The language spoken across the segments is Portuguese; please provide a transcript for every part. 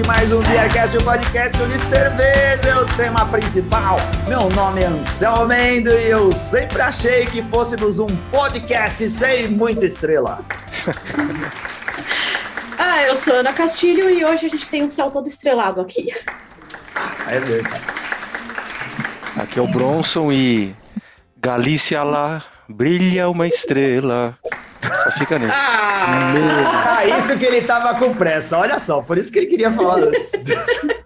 aqui mais um Beercast, o um podcast de cerveja, é o tema principal. Meu nome é Anselmo Mendo e eu sempre achei que fôssemos um podcast sem muita estrela. ah, eu sou Ana Castilho e hoje a gente tem um céu todo estrelado aqui. Ah, é verdade. Aqui é o Bronson e Galícia lá brilha uma estrela. Só fica nisso. Ah, ah, isso que ele tava com pressa. Olha só, por isso que ele queria falar antes.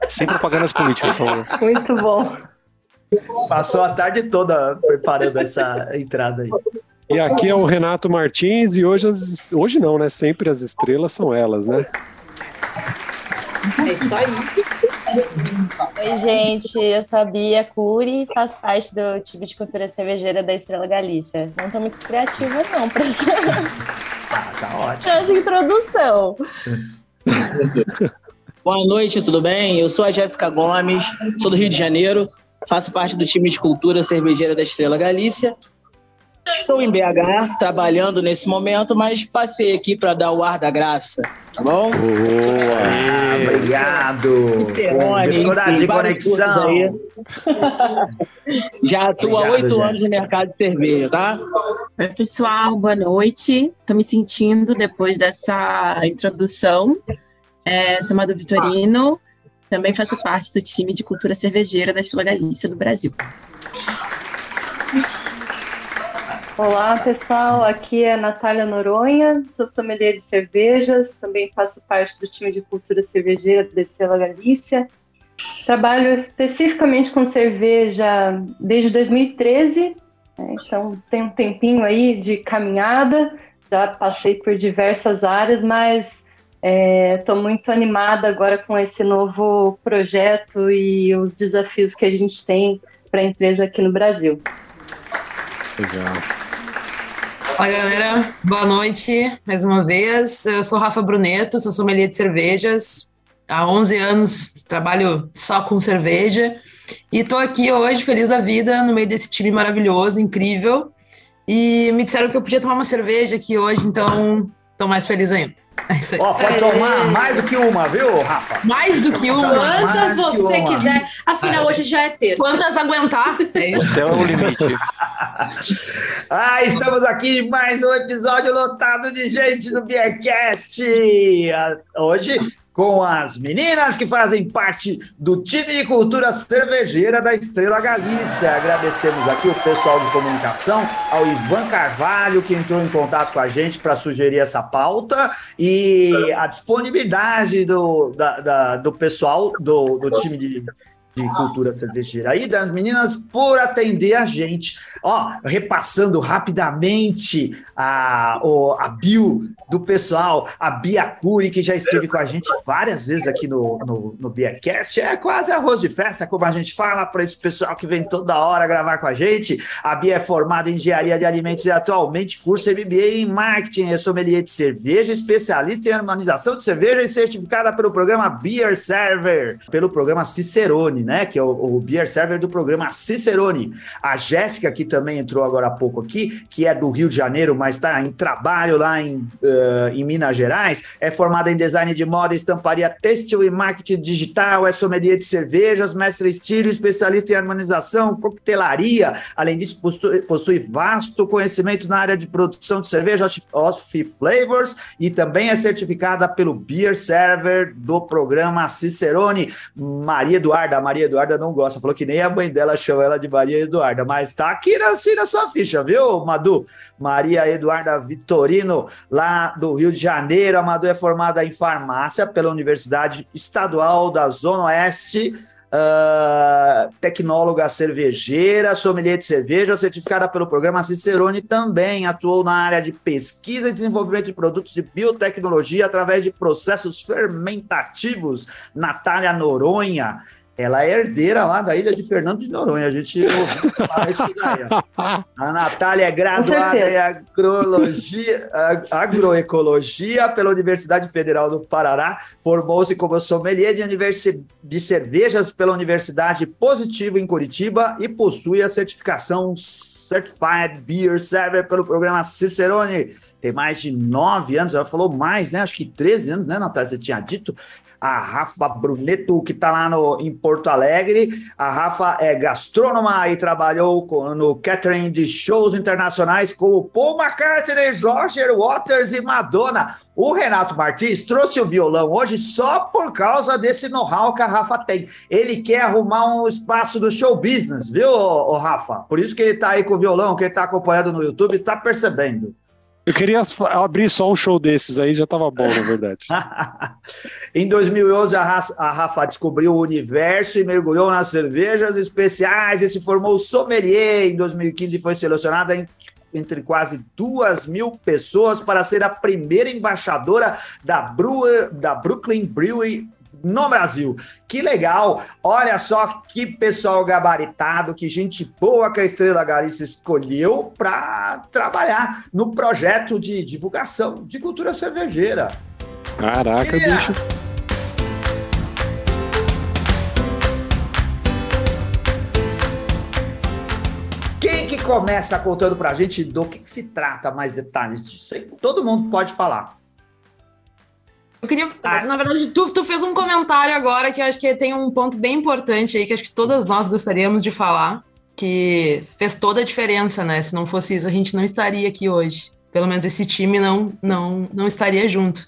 Sem propagandas políticas, por favor. Muito bom. Passou a tarde toda preparando essa entrada aí. E aqui é o Renato Martins e hoje, as, hoje não, né? Sempre as estrelas são elas, né? É isso aí. Oi, gente, eu sou a Bia Cury, faço parte do time de cultura cervejeira da Estrela Galícia. Não tô muito criativa, não, pra essa, ah, tá ótimo. essa introdução. Boa noite, tudo bem? Eu sou a Jéssica Gomes, sou do Rio de Janeiro, faço parte do time de cultura cervejeira da Estrela Galícia. Estou em BH, trabalhando nesse momento, mas passei aqui para dar o ar da graça, tá bom? Boa! obrigado! Dificuldade de conexão. Já atua há oito anos no mercado de cerveja, tá? Oi, pessoal, boa noite. Estou me sentindo depois dessa introdução. É, sou Madu Vitorino, também faço parte do time de cultura cervejeira da Estela Galícia do Brasil. Olá, pessoal. Aqui é Natália Noronha, sou sommelier de cervejas, também faço parte do time de cultura cervejeira da Estrela Galícia. Trabalho especificamente com cerveja desde 2013, né? então tem um tempinho aí de caminhada, já passei por diversas áreas, mas estou é, muito animada agora com esse novo projeto e os desafios que a gente tem para a empresa aqui no Brasil. Legal. Fala galera, boa noite mais uma vez. Eu sou Rafa Bruneto, sou sommelier de cervejas. Há 11 anos trabalho só com cerveja e estou aqui hoje feliz da vida no meio desse time maravilhoso, incrível. E me disseram que eu podia tomar uma cerveja aqui hoje, então estou mais feliz ainda. É isso aí. Ó, pode tomar mais do que uma, viu, Rafa? Mais do que uma? Quantas você que quiser. Afinal, hoje já é terça. Quantas aguentar? O céu é o limite. ah, estamos aqui em mais um episódio lotado de gente no Beercast. Hoje com as meninas que fazem parte do time de cultura cervejeira da Estrela Galícia. Agradecemos aqui o pessoal de comunicação, ao Ivan Carvalho, que entrou em contato com a gente para sugerir essa pauta, e a disponibilidade do, da, da, do pessoal do, do time de de cultura cervejeira aí das meninas por atender a gente. Ó, repassando rapidamente a, a bio do pessoal, a Bia Curi, que já esteve com a gente várias vezes aqui no, no, no Beercast, é quase arroz de festa, como a gente fala para esse pessoal que vem toda hora gravar com a gente. A Bia é formada em engenharia de alimentos e atualmente cursa MBA em marketing, é sommelier de cerveja, especialista em harmonização de cerveja e certificada pelo programa Beer Server, pelo programa Cicerone né? Que é o, o beer server do programa Cicerone. A Jéssica, que também entrou agora há pouco aqui, que é do Rio de Janeiro, mas está em trabalho lá em, uh, em Minas Gerais, é formada em design de moda, estamparia têxtil e marketing digital, é sommelier de cervejas, mestre estilo, especialista em harmonização, coquetelaria. Além disso, possui, possui vasto conhecimento na área de produção de cerveja, off flavors, e também é certificada pelo Beer Server do programa Cicerone. Maria Eduarda, Maria Maria Eduarda não gosta, falou que nem a mãe dela chama ela de Maria Eduarda, mas tá aqui assim na sua ficha, viu, Madu? Maria Eduarda Vitorino, lá do Rio de Janeiro. A Madu é formada em farmácia pela Universidade Estadual da Zona Oeste. Uh, tecnóloga cervejeira, sommelier de cerveja, certificada pelo programa Cicerone, também atuou na área de pesquisa e desenvolvimento de produtos de biotecnologia através de processos fermentativos. Natália Noronha ela é herdeira lá da ilha de Fernando de Noronha. A gente ouviu falar isso daí. A Natália é graduada em agrologia, agroecologia pela Universidade Federal do Paraná. Formou-se como sommelier de, de cervejas pela Universidade Positivo em Curitiba e possui a certificação Certified Beer Server pelo programa Cicerone. Tem mais de nove anos, ela falou mais, né? Acho que 13 anos, né, Natália? Você tinha dito a Rafa Bruneto, que está lá no, em Porto Alegre. A Rafa é gastrônoma e trabalhou com, no catering de shows internacionais como Paul McCartney, Roger Waters e Madonna. O Renato Martins trouxe o violão hoje só por causa desse know-how que a Rafa tem. Ele quer arrumar um espaço do show business, viu, Rafa? Por isso que ele está aí com o violão, que ele está acompanhando no YouTube, está percebendo. Eu queria abrir só um show desses aí, já tava bom, na verdade. em 2011, a Rafa, a Rafa descobriu o universo e mergulhou nas cervejas especiais e se formou sommelier. Em 2015, foi selecionada em entre quase duas mil pessoas para ser a primeira embaixadora da, Brewer, da Brooklyn Brewery no Brasil. Que legal! Olha só que pessoal gabaritado, que gente boa que a Estrela Galícia escolheu para trabalhar no projeto de divulgação de cultura cervejeira. Caraca, bicho. Quem que começa contando para a gente do que, que se trata mais detalhes disso? Todo mundo pode falar. Eu queria. Ah. Na verdade, tu, tu fez um comentário agora que eu acho que tem um ponto bem importante aí, que acho que todas nós gostaríamos de falar, que fez toda a diferença, né? Se não fosse isso, a gente não estaria aqui hoje. Pelo menos esse time não, não, não estaria junto.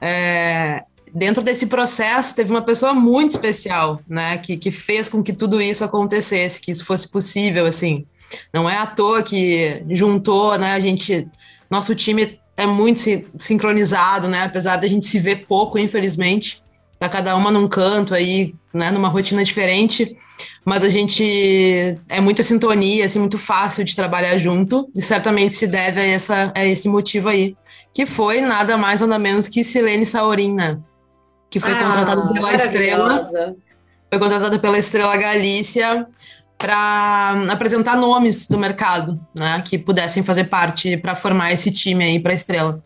É, dentro desse processo, teve uma pessoa muito especial, né? Que, que fez com que tudo isso acontecesse, que isso fosse possível, assim. Não é à toa que juntou, né? A gente. Nosso time é muito sincronizado, né? Apesar da gente se ver pouco, infelizmente. Tá cada uma num canto aí, né? Numa rotina diferente. Mas a gente é muita sintonia, assim, muito fácil de trabalhar junto. E certamente se deve a, essa, a esse motivo aí. Que foi nada mais nada menos que Silene Saurina, né? que foi ah, contratada pela Estrela. Foi contratada pela Estrela Galícia para apresentar nomes do mercado, né, que pudessem fazer parte para formar esse time aí para Estrela.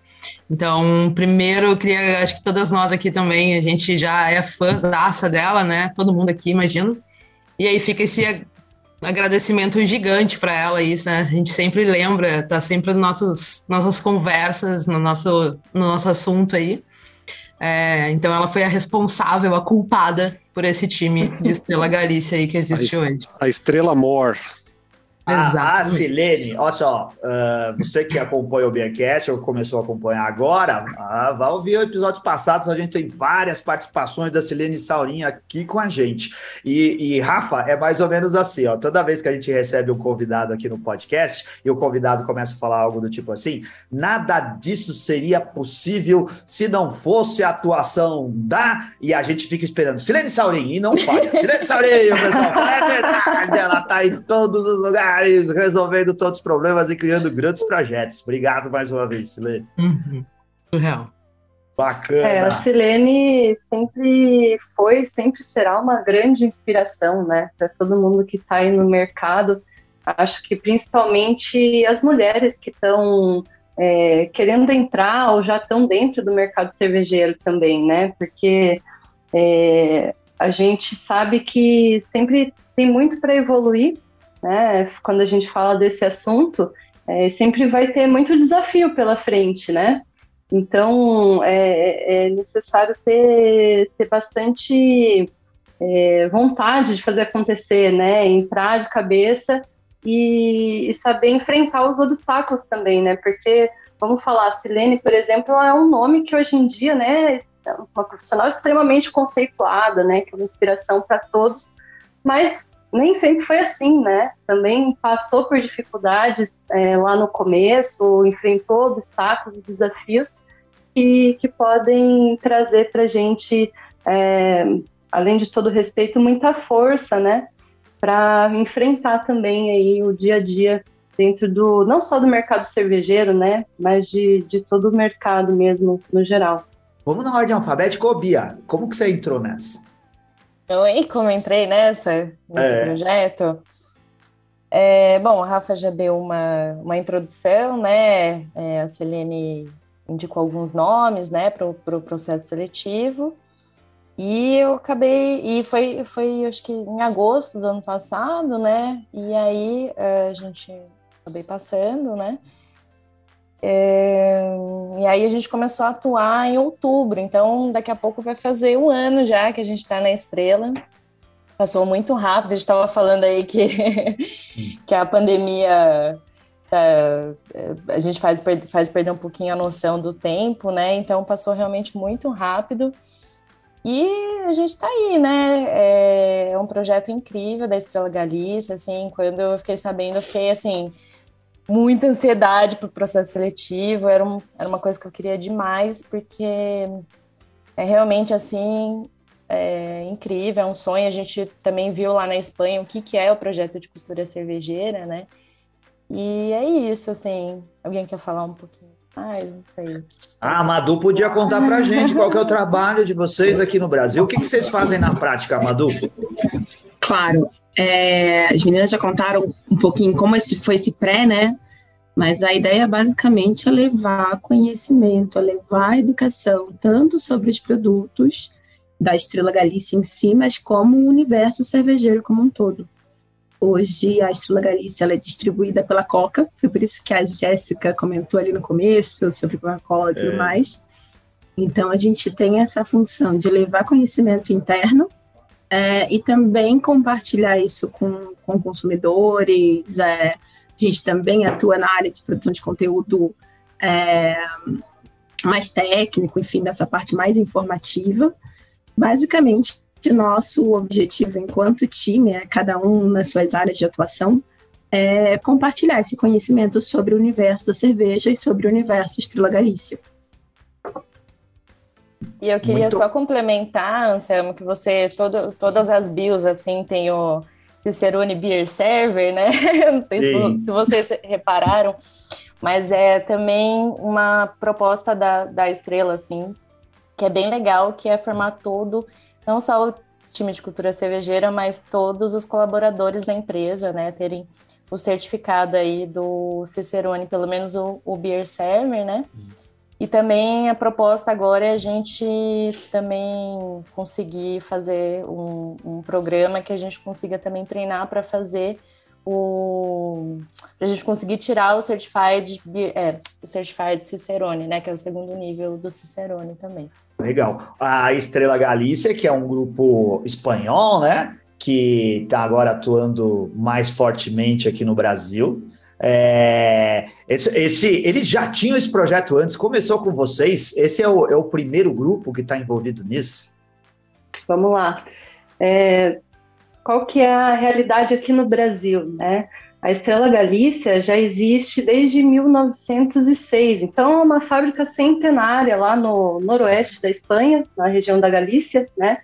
Então, primeiro, eu queria, acho que todas nós aqui também, a gente já é fãzaça dela, né? Todo mundo aqui, imagino. E aí fica esse agradecimento gigante para ela isso, né? A gente sempre lembra, tá sempre nas nossos, nossas conversas, no nosso, no nosso assunto aí. É, então ela foi a responsável, a culpada por esse time de Estrela Galícia aí que existe a hoje. A Estrela Mor. A, a Silene, olha só, uh, você que acompanha o Beercast ou começou a acompanhar agora, uh, vai ouvir episódios passados, a gente tem várias participações da Silene Saurinha aqui com a gente. E, e, Rafa, é mais ou menos assim, ó, toda vez que a gente recebe um convidado aqui no podcast e o convidado começa a falar algo do tipo assim, nada disso seria possível se não fosse a atuação da... E a gente fica esperando, Silene Saurinha, e não falha. Silene Saurinha, pessoal é verdade, ela tá em todos os lugares resolvendo todos os problemas e criando grandes projetos. Obrigado mais uma vez, Silene. Uhum. Surreal. Bacana. É, a Silene sempre foi, sempre será uma grande inspiração, né, para todo mundo que está aí no mercado. Acho que principalmente as mulheres que estão é, querendo entrar ou já estão dentro do mercado cervejeiro também, né? Porque é, a gente sabe que sempre tem muito para evoluir né? Quando a gente fala desse assunto, é, sempre vai ter muito desafio pela frente, né? Então é, é necessário ter, ter bastante é, vontade de fazer acontecer, né? Entrar de cabeça e, e, saber enfrentar os obstáculos também, né? Porque vamos falar, a Silene, por exemplo, é um nome que hoje em dia, né, é uma profissional extremamente conceituada, né? Que é uma inspiração para todos, mas nem sempre foi assim, né? Também passou por dificuldades é, lá no começo, enfrentou obstáculos e desafios que, que podem trazer para a gente, é, além de todo respeito, muita força, né? Para enfrentar também aí o dia a dia dentro do, não só do mercado cervejeiro, né? Mas de, de todo o mercado mesmo, no geral. Vamos na ordem alfabética, ô Bia, como que você entrou nessa? Oi, como entrei nessa, nesse é. projeto? É, bom, a Rafa já deu uma, uma introdução, né? É, a Celene indicou alguns nomes, né, para o pro processo seletivo. E eu acabei, e foi, foi acho que em agosto do ano passado, né? E aí é, a gente acabei passando, né? É, e aí a gente começou a atuar em outubro, então daqui a pouco vai fazer um ano já que a gente está na Estrela. Passou muito rápido, a gente estava falando aí que, que a pandemia é, a gente faz, faz perder um pouquinho a noção do tempo, né? Então passou realmente muito rápido. E a gente está aí, né? É, é um projeto incrível da Estrela Galícia, assim, quando eu fiquei sabendo, eu fiquei assim muita ansiedade para o processo seletivo, era, um, era uma coisa que eu queria demais, porque é realmente assim é incrível, é um sonho. A gente também viu lá na Espanha o que, que é o projeto de cultura cervejeira, né? E é isso, assim. Alguém quer falar um pouquinho mais? Não sei. Ah, a Madu podia contar pra gente qual que é o trabalho de vocês aqui no Brasil. O que, que vocês fazem na prática, Madu? Claro. É, as meninas já contaram pouquinho como esse, foi esse pré, né? Mas a ideia basicamente é levar conhecimento, é levar educação, tanto sobre os produtos da Estrela Galícia em si, mas como o universo cervejeiro como um todo. Hoje a Estrela Galícia é distribuída pela Coca, foi por isso que a Jéssica comentou ali no começo sobre Coca-Cola e tudo é. mais. Então a gente tem essa função de levar conhecimento interno é, e também compartilhar isso com, com consumidores. É, a gente também atua na área de produção de conteúdo é, mais técnico, enfim, dessa parte mais informativa. Basicamente, nosso objetivo enquanto time, é, cada um nas suas áreas de atuação, é compartilhar esse conhecimento sobre o universo da cerveja e sobre o universo Estrela Galícia. E eu queria Muito... só complementar, Anselmo, que você, todo, todas as bios, assim, tem o Cicerone Beer Server, né? Não sei se, se, vocês repararam, mas é também uma proposta da, da Estrela, assim, que é bem legal, que é formar todo, não só o time de cultura cervejeira, mas todos os colaboradores da empresa, né? Terem o certificado aí do Cicerone, pelo menos o, o Beer Server, né? Uhum. E também a proposta agora é a gente também conseguir fazer um, um programa que a gente consiga também treinar para fazer o para a gente conseguir tirar o certified é, o certified Cicerone, né, que é o segundo nível do Cicerone também. Legal. A Estrela Galícia, que é um grupo espanhol, né, que está agora atuando mais fortemente aqui no Brasil. É, esse, esse, eles já tinham esse projeto antes, começou com vocês. Esse é o, é o primeiro grupo que está envolvido nisso? Vamos lá. É, qual que é a realidade aqui no Brasil, né? A Estrela Galícia já existe desde 1906, então é uma fábrica centenária lá no noroeste da Espanha, na região da Galícia, né?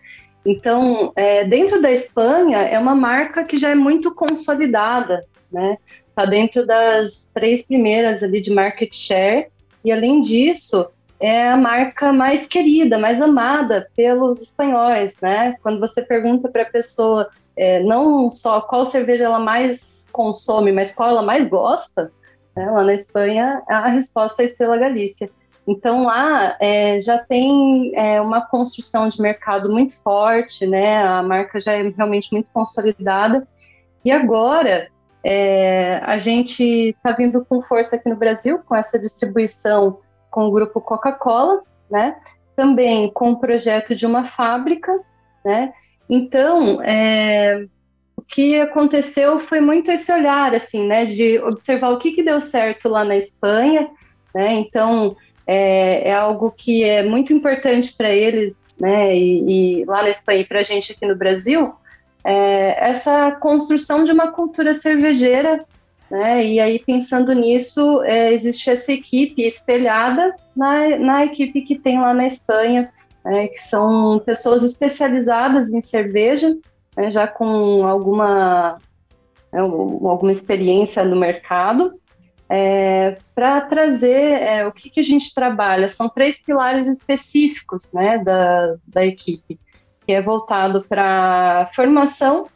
Então, é, dentro da Espanha, é uma marca que já é muito consolidada, né? Está dentro das três primeiras ali de market share, e além disso, é a marca mais querida, mais amada pelos espanhóis, né? Quando você pergunta para a pessoa é, não só qual cerveja ela mais consome, mas qual ela mais gosta, né? lá na Espanha a resposta é Estrela Galícia. Então lá é, já tem é, uma construção de mercado muito forte, né? A marca já é realmente muito consolidada. E agora é, a gente está vindo com força aqui no Brasil, com essa distribuição com o grupo Coca-Cola, né? Também com o projeto de uma fábrica, né? Então, é, o que aconteceu foi muito esse olhar, assim, né? De observar o que, que deu certo lá na Espanha, né? Então, é, é algo que é muito importante para eles, né? E, e lá na Espanha e para a gente aqui no Brasil, é, essa construção de uma cultura cervejeira, né? E aí, pensando nisso, é, existe essa equipe espelhada na, na equipe que tem lá na Espanha, né, que são pessoas especializadas em cerveja, né, já com alguma, né, alguma experiência no mercado, é, para trazer é, o que, que a gente trabalha. São três pilares específicos né, da, da equipe que é voltado para formação,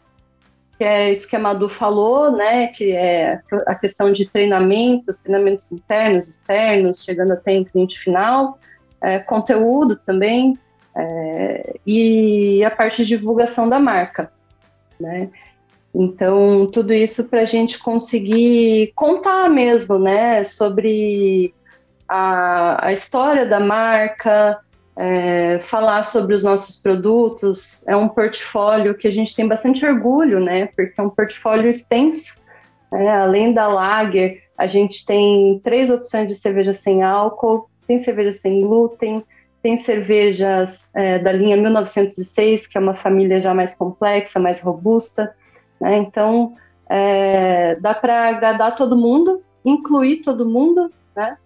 que é isso que a Madu falou, né, que é a questão de treinamentos, treinamentos internos, externos, chegando até em cliente final, é, conteúdo também, é, e a parte de divulgação da marca, né. Então, tudo isso para a gente conseguir contar mesmo, né, sobre a, a história da marca, é, falar sobre os nossos produtos. É um portfólio que a gente tem bastante orgulho, né? Porque é um portfólio extenso. Né? Além da Lager, a gente tem três opções de cerveja sem álcool, tem cerveja sem glúten, tem cervejas é, da linha 1906, que é uma família já mais complexa, mais robusta. Né? Então, é, dá para agradar todo mundo, incluir todo mundo, né?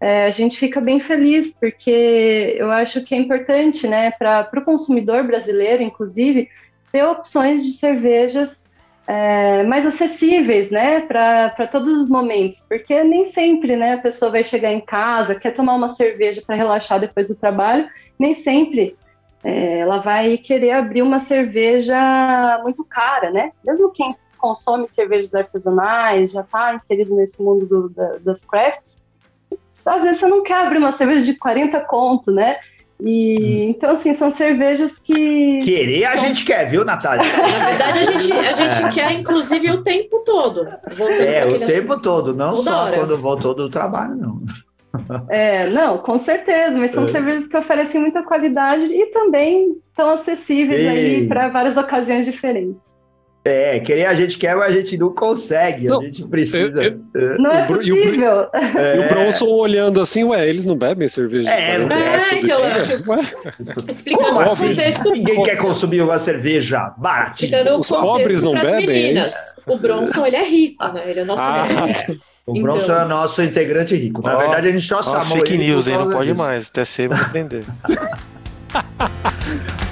É, a gente fica bem feliz, porque eu acho que é importante, né, para o consumidor brasileiro, inclusive, ter opções de cervejas é, mais acessíveis, né, para todos os momentos, porque nem sempre, né, a pessoa vai chegar em casa, quer tomar uma cerveja para relaxar depois do trabalho, nem sempre é, ela vai querer abrir uma cerveja muito cara, né, mesmo quem consome cervejas artesanais, já está inserido nesse mundo do, da, das crafts, às vezes você não quer abrir uma cerveja de 40 conto, né, e, hum. Então, assim, são cervejas que. Querer a gente quer, viu, Natália? Na verdade, a gente, a gente é. quer, inclusive, o tempo todo. É, o tempo todo, não só hora. quando voltou do trabalho, não. É, não, com certeza, mas são é. cervejas que oferecem muita qualidade e também estão acessíveis Ei. aí para várias ocasiões diferentes. É, querer a gente quer, mas a gente não consegue, não, a gente precisa. Eu, eu, não é possível. E o, é. e o Bronson olhando assim, ué, eles não bebem cerveja? É, não é, então, explicando o assim? contexto. Ninguém quer consumir uma cerveja barata. Explicando Os pobres não bebem, é. É o Bronson, ele é rico, né? Ele é o nosso ah. O então... Bronson é nosso integrante rico. Na oh, verdade, a gente só sabe. Fake news, hein? Não pode disso. mais. Até ser vai aprender.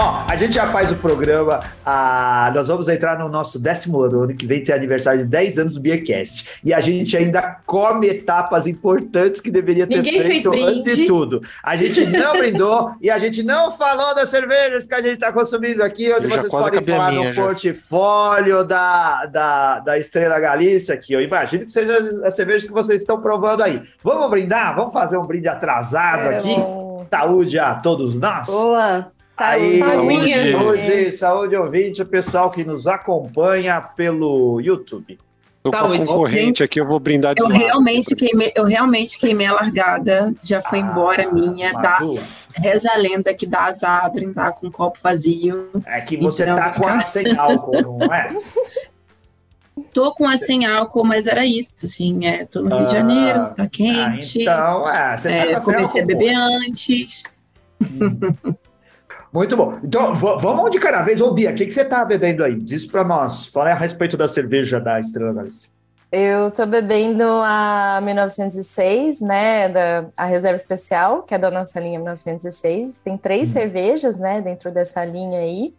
Ó, a gente já faz o programa, ah, nós vamos entrar no nosso décimo ano, ano que vem tem aniversário de 10 anos do Beercast. E a gente ainda come etapas importantes que deveria ter Ninguém feito antes de tudo. A gente não brindou e a gente não falou das cervejas que a gente está consumindo aqui, onde vocês podem falar no já. portfólio da, da, da Estrela Galícia, que eu imagino que seja as cervejas que vocês estão provando aí. Vamos brindar? Vamos fazer um brinde atrasado é aqui? Bom. Saúde a todos nós. Boa! Saúde, saúde, saúde, saúde, ouvinte, pessoal que nos acompanha pelo YouTube. Tô com a concorrente aqui, eu vou brindar de eu realmente queimei Eu realmente queimei a largada, já foi ah, embora minha, dá, reza a lenda que dá azar brindar com um copo vazio. É que você então, tá com a sem álcool, não é? Tô com a sem álcool, mas era isso, assim, é, tô no Rio de Janeiro, tá ah, quente. Ah, então, é, você tá é, comecei a beber antes. Hum. Muito bom. Então, vamos de cada vez. Ô, Bia, o que, que você está bebendo aí? Diz para nós. Fala a respeito da cerveja da Estrela Galícia. Eu tô bebendo a 1906, né, da, a reserva especial, que é da nossa linha 1906. Tem três hum. cervejas, né, dentro dessa linha aí.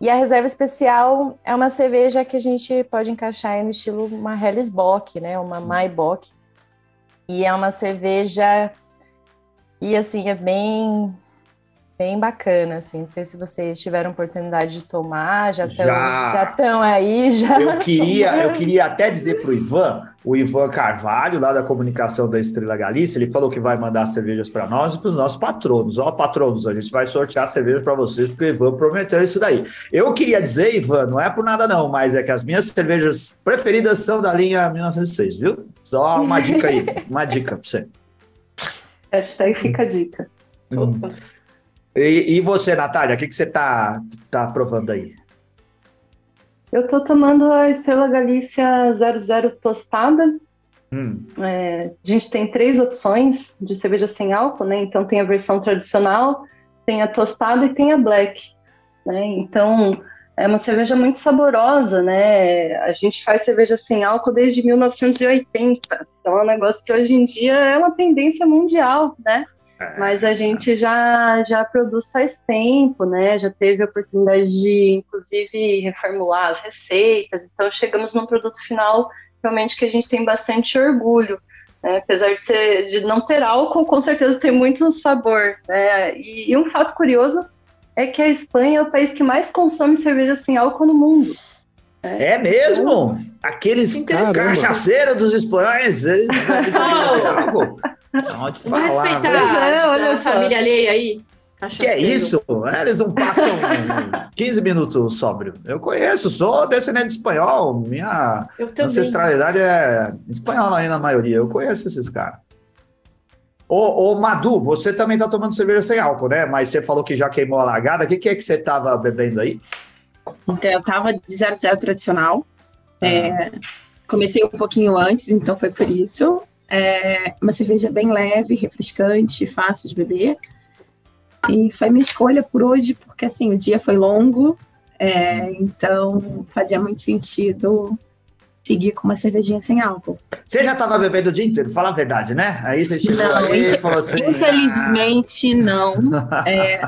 E a reserva especial é uma cerveja que a gente pode encaixar no estilo uma Helles Bock, né, uma hum. Maibock. E é uma cerveja e assim é bem bem bacana, assim. Não sei se vocês tiveram oportunidade de tomar, já estão já. já aí, já. Eu queria, eu queria até dizer para o Ivan, o Ivan Carvalho, lá da comunicação da Estrela Galícia, ele falou que vai mandar cervejas para nós e para os nossos patronos. Ó, patronos, a gente vai sortear cervejas para vocês, porque o Ivan prometeu isso daí. Eu queria dizer, Ivan, não é por nada não, mas é que as minhas cervejas preferidas são da linha 1906, viu? Só uma dica aí, uma dica para você. Hashtag fica a dica. Hum. Opa. E, e você, Natália, o que, que você está tá provando aí? Eu estou tomando a Estrela Galícia 00 tostada. Hum. É, a gente tem três opções de cerveja sem álcool, né? Então tem a versão tradicional, tem a tostada e tem a black. Né? Então é uma cerveja muito saborosa, né? A gente faz cerveja sem álcool desde 1980. Então é um negócio que hoje em dia é uma tendência mundial, né? É. Mas a gente já, já produz faz tempo, né? Já teve a oportunidade de, inclusive, reformular as receitas. Então, chegamos num produto final realmente que a gente tem bastante orgulho. Né? Apesar de, ser, de não ter álcool, com certeza tem muito sabor. Né? E, e um fato curioso é que a Espanha é o país que mais consome cerveja sem álcool no mundo. É, é mesmo? Então, Aqueles cachaceiros dos espanhóis, eles não álcool. Vamos respeitar é, a família alheia aí. Que é isso? Eles não passam 15 minutos sóbrio. Eu conheço, sou descendente de espanhol. Minha ancestralidade é espanhola aí na maioria. Eu conheço esses caras. Ô, ô, Madu, você também tá tomando cerveja sem álcool, né? Mas você falou que já queimou a largada. O que, que é que você tava bebendo aí? Então, eu tava de 00 tradicional. Ah. É, comecei um pouquinho antes, então foi por isso. É uma cerveja bem leve, refrescante, fácil de beber. E foi minha escolha por hoje, porque assim, o dia foi longo, é, então fazia muito sentido seguir com uma cervejinha sem álcool. Você já estava bebendo o dia inteiro? Fala a verdade, né? Aí você chegou não, aí e falou assim... Infelizmente, ah. não. É,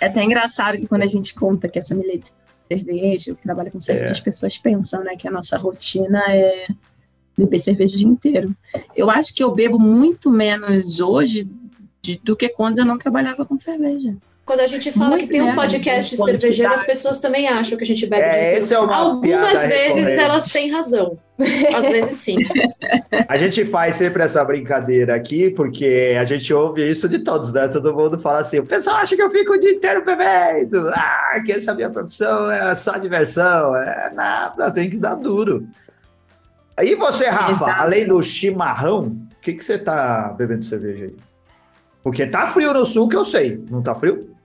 é, até engraçado que quando a gente conta que essa milha de cerveja, que trabalha com cerveja, é. as pessoas pensam né, que a nossa rotina é beber cerveja o dia inteiro. Eu acho que eu bebo muito menos hoje de, do que quando eu não trabalhava com cerveja. Quando a gente fala Muito que tem um podcast cervejeiro, as pessoas também acham que a gente bebe é, esse é uma Algumas vezes elas têm razão. Às vezes sim. A gente faz sempre essa brincadeira aqui, porque a gente ouve isso de todos, né? Todo mundo fala assim: o pessoal acha que eu fico o dia inteiro bebendo. Ah, que essa minha profissão é só diversão. É nada, tem que dar duro. Aí você, Rafa, Exato. além do chimarrão, o que, que você tá bebendo cerveja aí? Porque tá frio no sul, que eu sei. Não tá frio?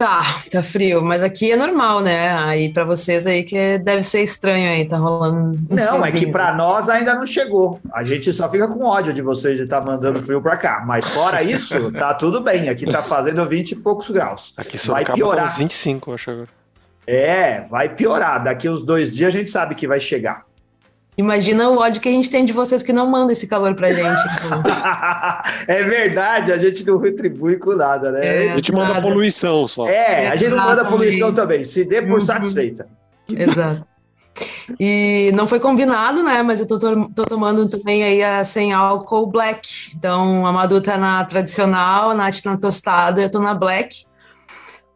Tá, tá frio, mas aqui é normal, né? Aí para vocês aí que deve ser estranho aí, tá rolando. Não, é que para nós ainda não chegou. A gente só fica com ódio de vocês de estar tá mandando frio para cá. Mas fora isso, tá tudo bem. Aqui tá fazendo 20 e poucos graus. Aqui só vai piorar. Uns 25, eu acho agora. É, vai piorar. Daqui uns dois dias a gente sabe que vai chegar. Imagina o ódio que a gente tem de vocês que não mandam esse calor pra gente. Então. é verdade, a gente não retribui com nada, né? É, a gente manda nada. poluição só. É, a gente não manda poluição também. Se dê por uhum. satisfeita. Exato. E não foi combinado, né? Mas eu tô, tô, tomando também aí a sem álcool black. Então a Madu tá na tradicional, a Nath na tostada, eu tô na black.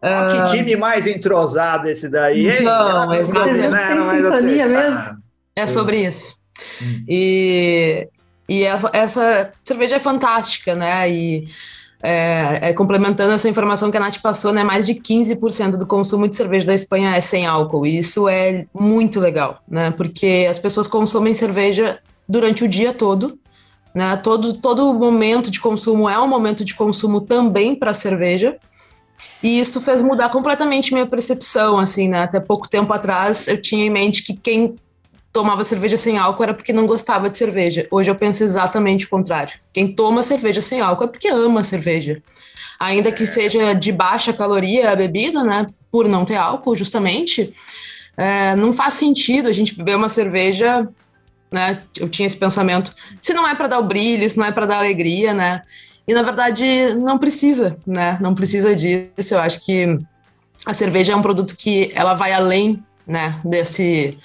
Oh, que ah, time mais entrosado esse daí, hein? Não, mas não, não, não, não, mesmo. É sobre isso. Hum. E, e é, essa cerveja é fantástica, né? E é, é, complementando essa informação que a Nath passou, né? Mais de 15% do consumo de cerveja da Espanha é sem álcool. E isso é muito legal, né? Porque as pessoas consomem cerveja durante o dia todo. Né? Todo, todo momento de consumo é um momento de consumo também para cerveja. E isso fez mudar completamente minha percepção, assim, né? Até pouco tempo atrás eu tinha em mente que quem tomava cerveja sem álcool era porque não gostava de cerveja. Hoje eu penso exatamente o contrário. Quem toma cerveja sem álcool é porque ama cerveja. Ainda que seja de baixa caloria a bebida, né? Por não ter álcool, justamente, é, não faz sentido a gente beber uma cerveja, né? Eu tinha esse pensamento. Se não é para dar o brilho, se não é para dar alegria, né? E na verdade não precisa, né? Não precisa disso. Eu acho que a cerveja é um produto que ela vai além, né? Desse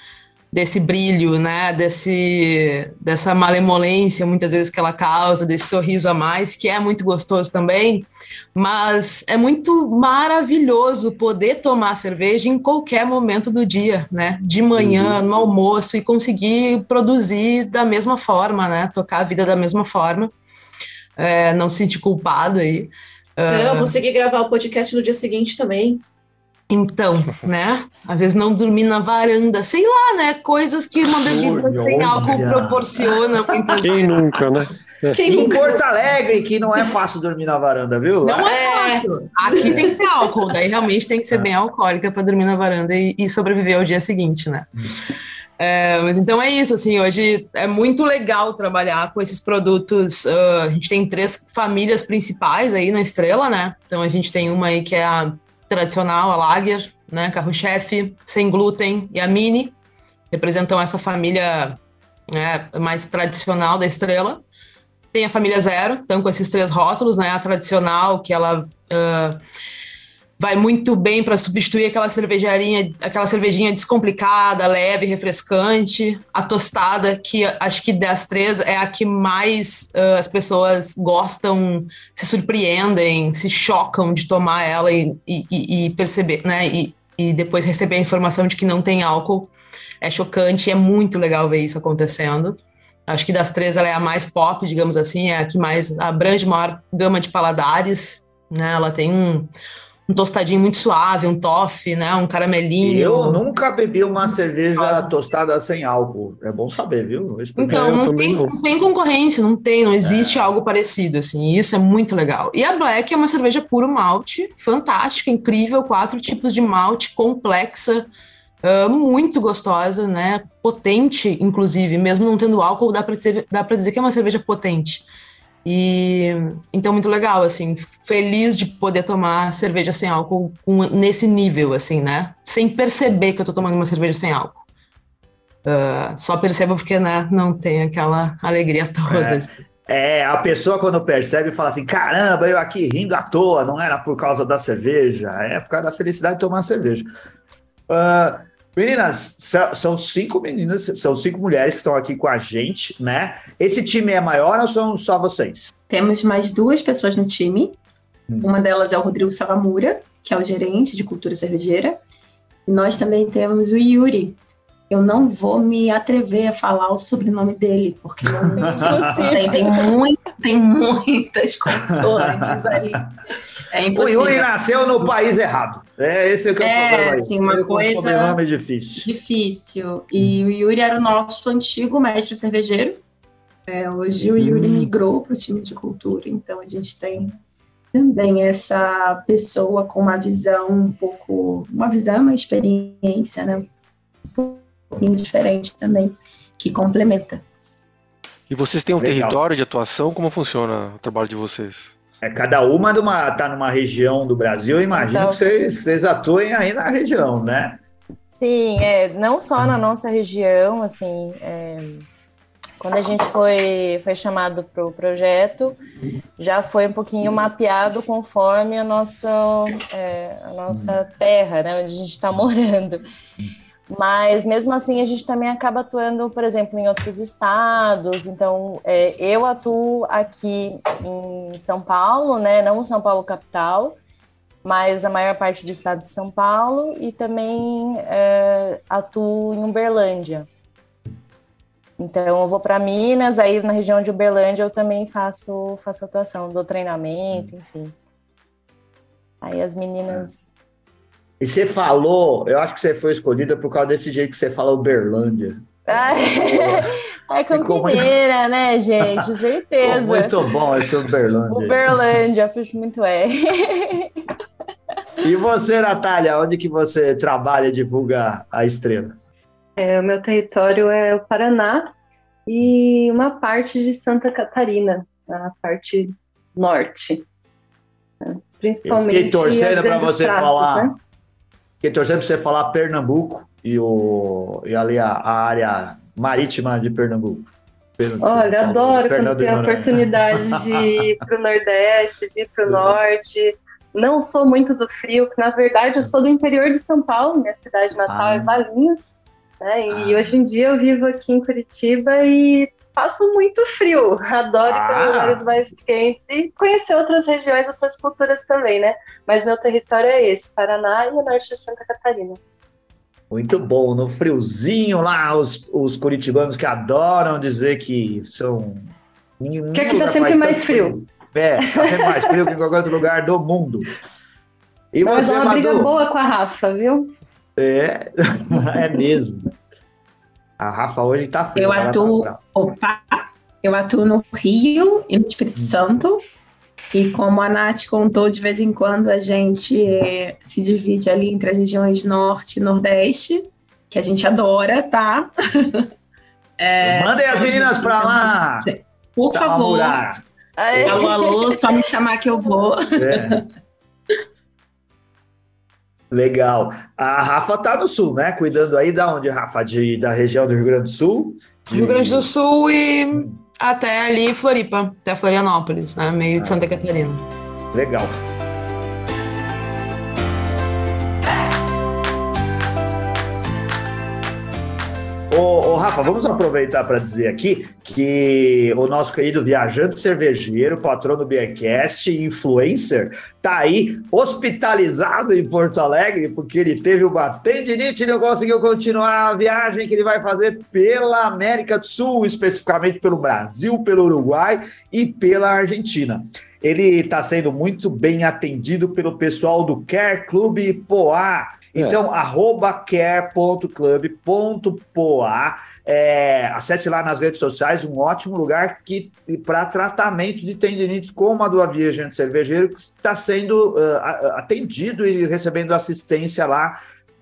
desse brilho, né, desse dessa malemolência muitas vezes que ela causa, desse sorriso a mais, que é muito gostoso também, mas é muito maravilhoso poder tomar cerveja em qualquer momento do dia, né, de manhã, uhum. no almoço e conseguir produzir da mesma forma, né, tocar a vida da mesma forma, é, não se sentir culpado aí. Não, uh... conseguir gravar o podcast no dia seguinte também. Então, né? Às vezes não dormir na varanda, sei lá, né? Coisas que uma bebida sem álcool proporciona. Quem vezes. nunca, né? Quem em Porto Alegre, que não é fácil dormir na varanda, viu? Não é, é fácil. Aqui tem que ter álcool, daí realmente tem que ser é. bem alcoólica para dormir na varanda e, e, sobreviver ao dia seguinte, né? É, mas então é isso, assim, hoje é muito legal trabalhar com esses produtos. Uh, a gente tem três famílias principais aí na Estrela, né? Então a gente tem uma aí que é a tradicional, a Lager, né, carro-chefe, sem glúten, e a Mini, representam essa família né, mais tradicional da estrela. Tem a família Zero, então com esses três rótulos, né, a tradicional, que ela uh, vai muito bem para substituir aquela cervejinha, aquela cervejinha descomplicada, leve, refrescante. A tostada, que acho que das três é a que mais uh, as pessoas gostam, se surpreendem, se chocam de tomar ela e, e, e perceber, né? E, e depois receber a informação de que não tem álcool. É chocante é muito legal ver isso acontecendo. Acho que das três ela é a mais pop, digamos assim, é a que mais abrange maior gama de paladares né? Ela tem um, um tostadinho muito suave, um toffee, né? Um caramelinho. Eu nunca bebi uma cerveja Nossa. tostada sem álcool. É bom saber, viu? Então, não tem, não tem, concorrência, não tem, não existe é. algo parecido, assim. Isso é muito legal. E a Black é uma cerveja puro malte, fantástica, incrível, quatro tipos de malte, complexa, uh, muito gostosa, né? Potente, inclusive, mesmo não tendo álcool, dá para dizer, dá dizer que é uma cerveja potente. E então muito legal, assim, feliz de poder tomar cerveja sem álcool com, nesse nível, assim, né? Sem perceber que eu tô tomando uma cerveja sem álcool. Uh, só percebo porque né, não tem aquela alegria toda. É, assim. é, a pessoa quando percebe fala assim: caramba, eu aqui rindo à toa, não era por causa da cerveja, é por causa da felicidade de tomar cerveja. Uh, Meninas, são cinco meninas, são cinco mulheres que estão aqui com a gente, né? Esse time é maior ou são só vocês? Temos mais duas pessoas no time. Hum. Uma delas é o Rodrigo Savamura, que é o gerente de cultura cervejeira. E nós também temos o Yuri. Eu não vou me atrever a falar o sobrenome dele, porque não tem, tem, muito, tem muitas consoantes ali. É o Yuri nasceu no país errado. É esse que é o é, problema aí. Sim, uma coisa sobrenome difícil. Difícil. E o Yuri era o nosso antigo mestre cervejeiro. É, hoje o Yuri hum. migrou para o time de cultura, então a gente tem também essa pessoa com uma visão um pouco, uma visão, uma experiência, né? Um pouquinho diferente também, que complementa. E vocês têm um Legal. território de atuação? Como funciona o trabalho de vocês? É, cada uma numa, tá numa região do Brasil, eu imagino então, que vocês, vocês atuem aí na região, né? Sim, é, não só na nossa região, assim, é, quando a gente foi, foi chamado para o projeto, já foi um pouquinho mapeado conforme a nossa, é, a nossa terra, né, onde a gente está morando. Mas mesmo assim a gente também acaba atuando, por exemplo, em outros estados. Então é, eu atuo aqui em São Paulo, né? Não São Paulo capital, mas a maior parte do estado de São Paulo e também é, atuo em Uberlândia. Então eu vou para Minas, aí na região de Uberlândia eu também faço faço atuação, dou treinamento, enfim. Aí as meninas e você falou, eu acho que você foi escolhida por causa desse jeito que você fala Uberlândia. é com mineira, muito... né, gente? Certeza. muito bom esse Uberlândia. Uberlândia, puxo muito é. e você, Natália, onde que você trabalha e divulga a estrela? É, o meu território é o Paraná e uma parte de Santa Catarina, a parte norte. Principalmente. Eu fiquei torcendo para você praças, falar. Né? Fiquei torcendo para você falar Pernambuco e, o, e ali a, a área marítima de Pernambuco. Olha, adoro quando tem a oportunidade de ir para o Nordeste, de ir para o Norte. Não sou muito do frio, que na verdade eu sou do interior de São Paulo, minha cidade natal é ah. é Valinhos. Né? E ah. hoje em dia eu vivo aqui em Curitiba e passo muito frio. Adoro ah. lugares mais quentes e conhecer outras regiões, outras culturas também, né? Mas meu território é esse, Paraná e o norte de Santa Catarina. Muito bom, no friozinho lá, os, os curitibanos que adoram dizer que são. Que aqui tá sempre mais frio. frio. É, tá sempre mais frio que em qualquer outro lugar do mundo. E Mas você, é uma Madu? briga boa com a Rafa, viu? É, é mesmo. A Rafa hoje está fria. Eu atuo, opa, eu atuo no Rio e no Espírito hum. Santo. E como a Nath contou, de vez em quando a gente é, se divide ali entre as regiões Norte e Nordeste, que a gente adora, tá? é, Mandem as meninas para lá! Por favor. Alô, alô, só me chamar que eu vou. É. Legal. A Rafa tá no sul, né? Cuidando aí da onde, Rafa? De, da região do Rio Grande do Sul? De... Rio Grande do Sul e até ali Floripa, até Florianópolis, né? Meio de Santa Catarina. Legal. Ô, ô, Rafa, vamos aproveitar para dizer aqui que o nosso querido viajante cervejeiro, patrão do Beercast, influencer, tá aí hospitalizado em Porto Alegre porque ele teve uma tendinite e não conseguiu continuar a viagem que ele vai fazer pela América do Sul, especificamente pelo Brasil, pelo Uruguai e pela Argentina. ele está sendo muito bem atendido pelo pessoal do Care Clube Poá. É. Então, é. arroba care.club.poa. É, acesse lá nas redes sociais, um ótimo lugar que para tratamento de tendinites como a do viajante cervejeiro, que está sendo uh, atendido e recebendo assistência lá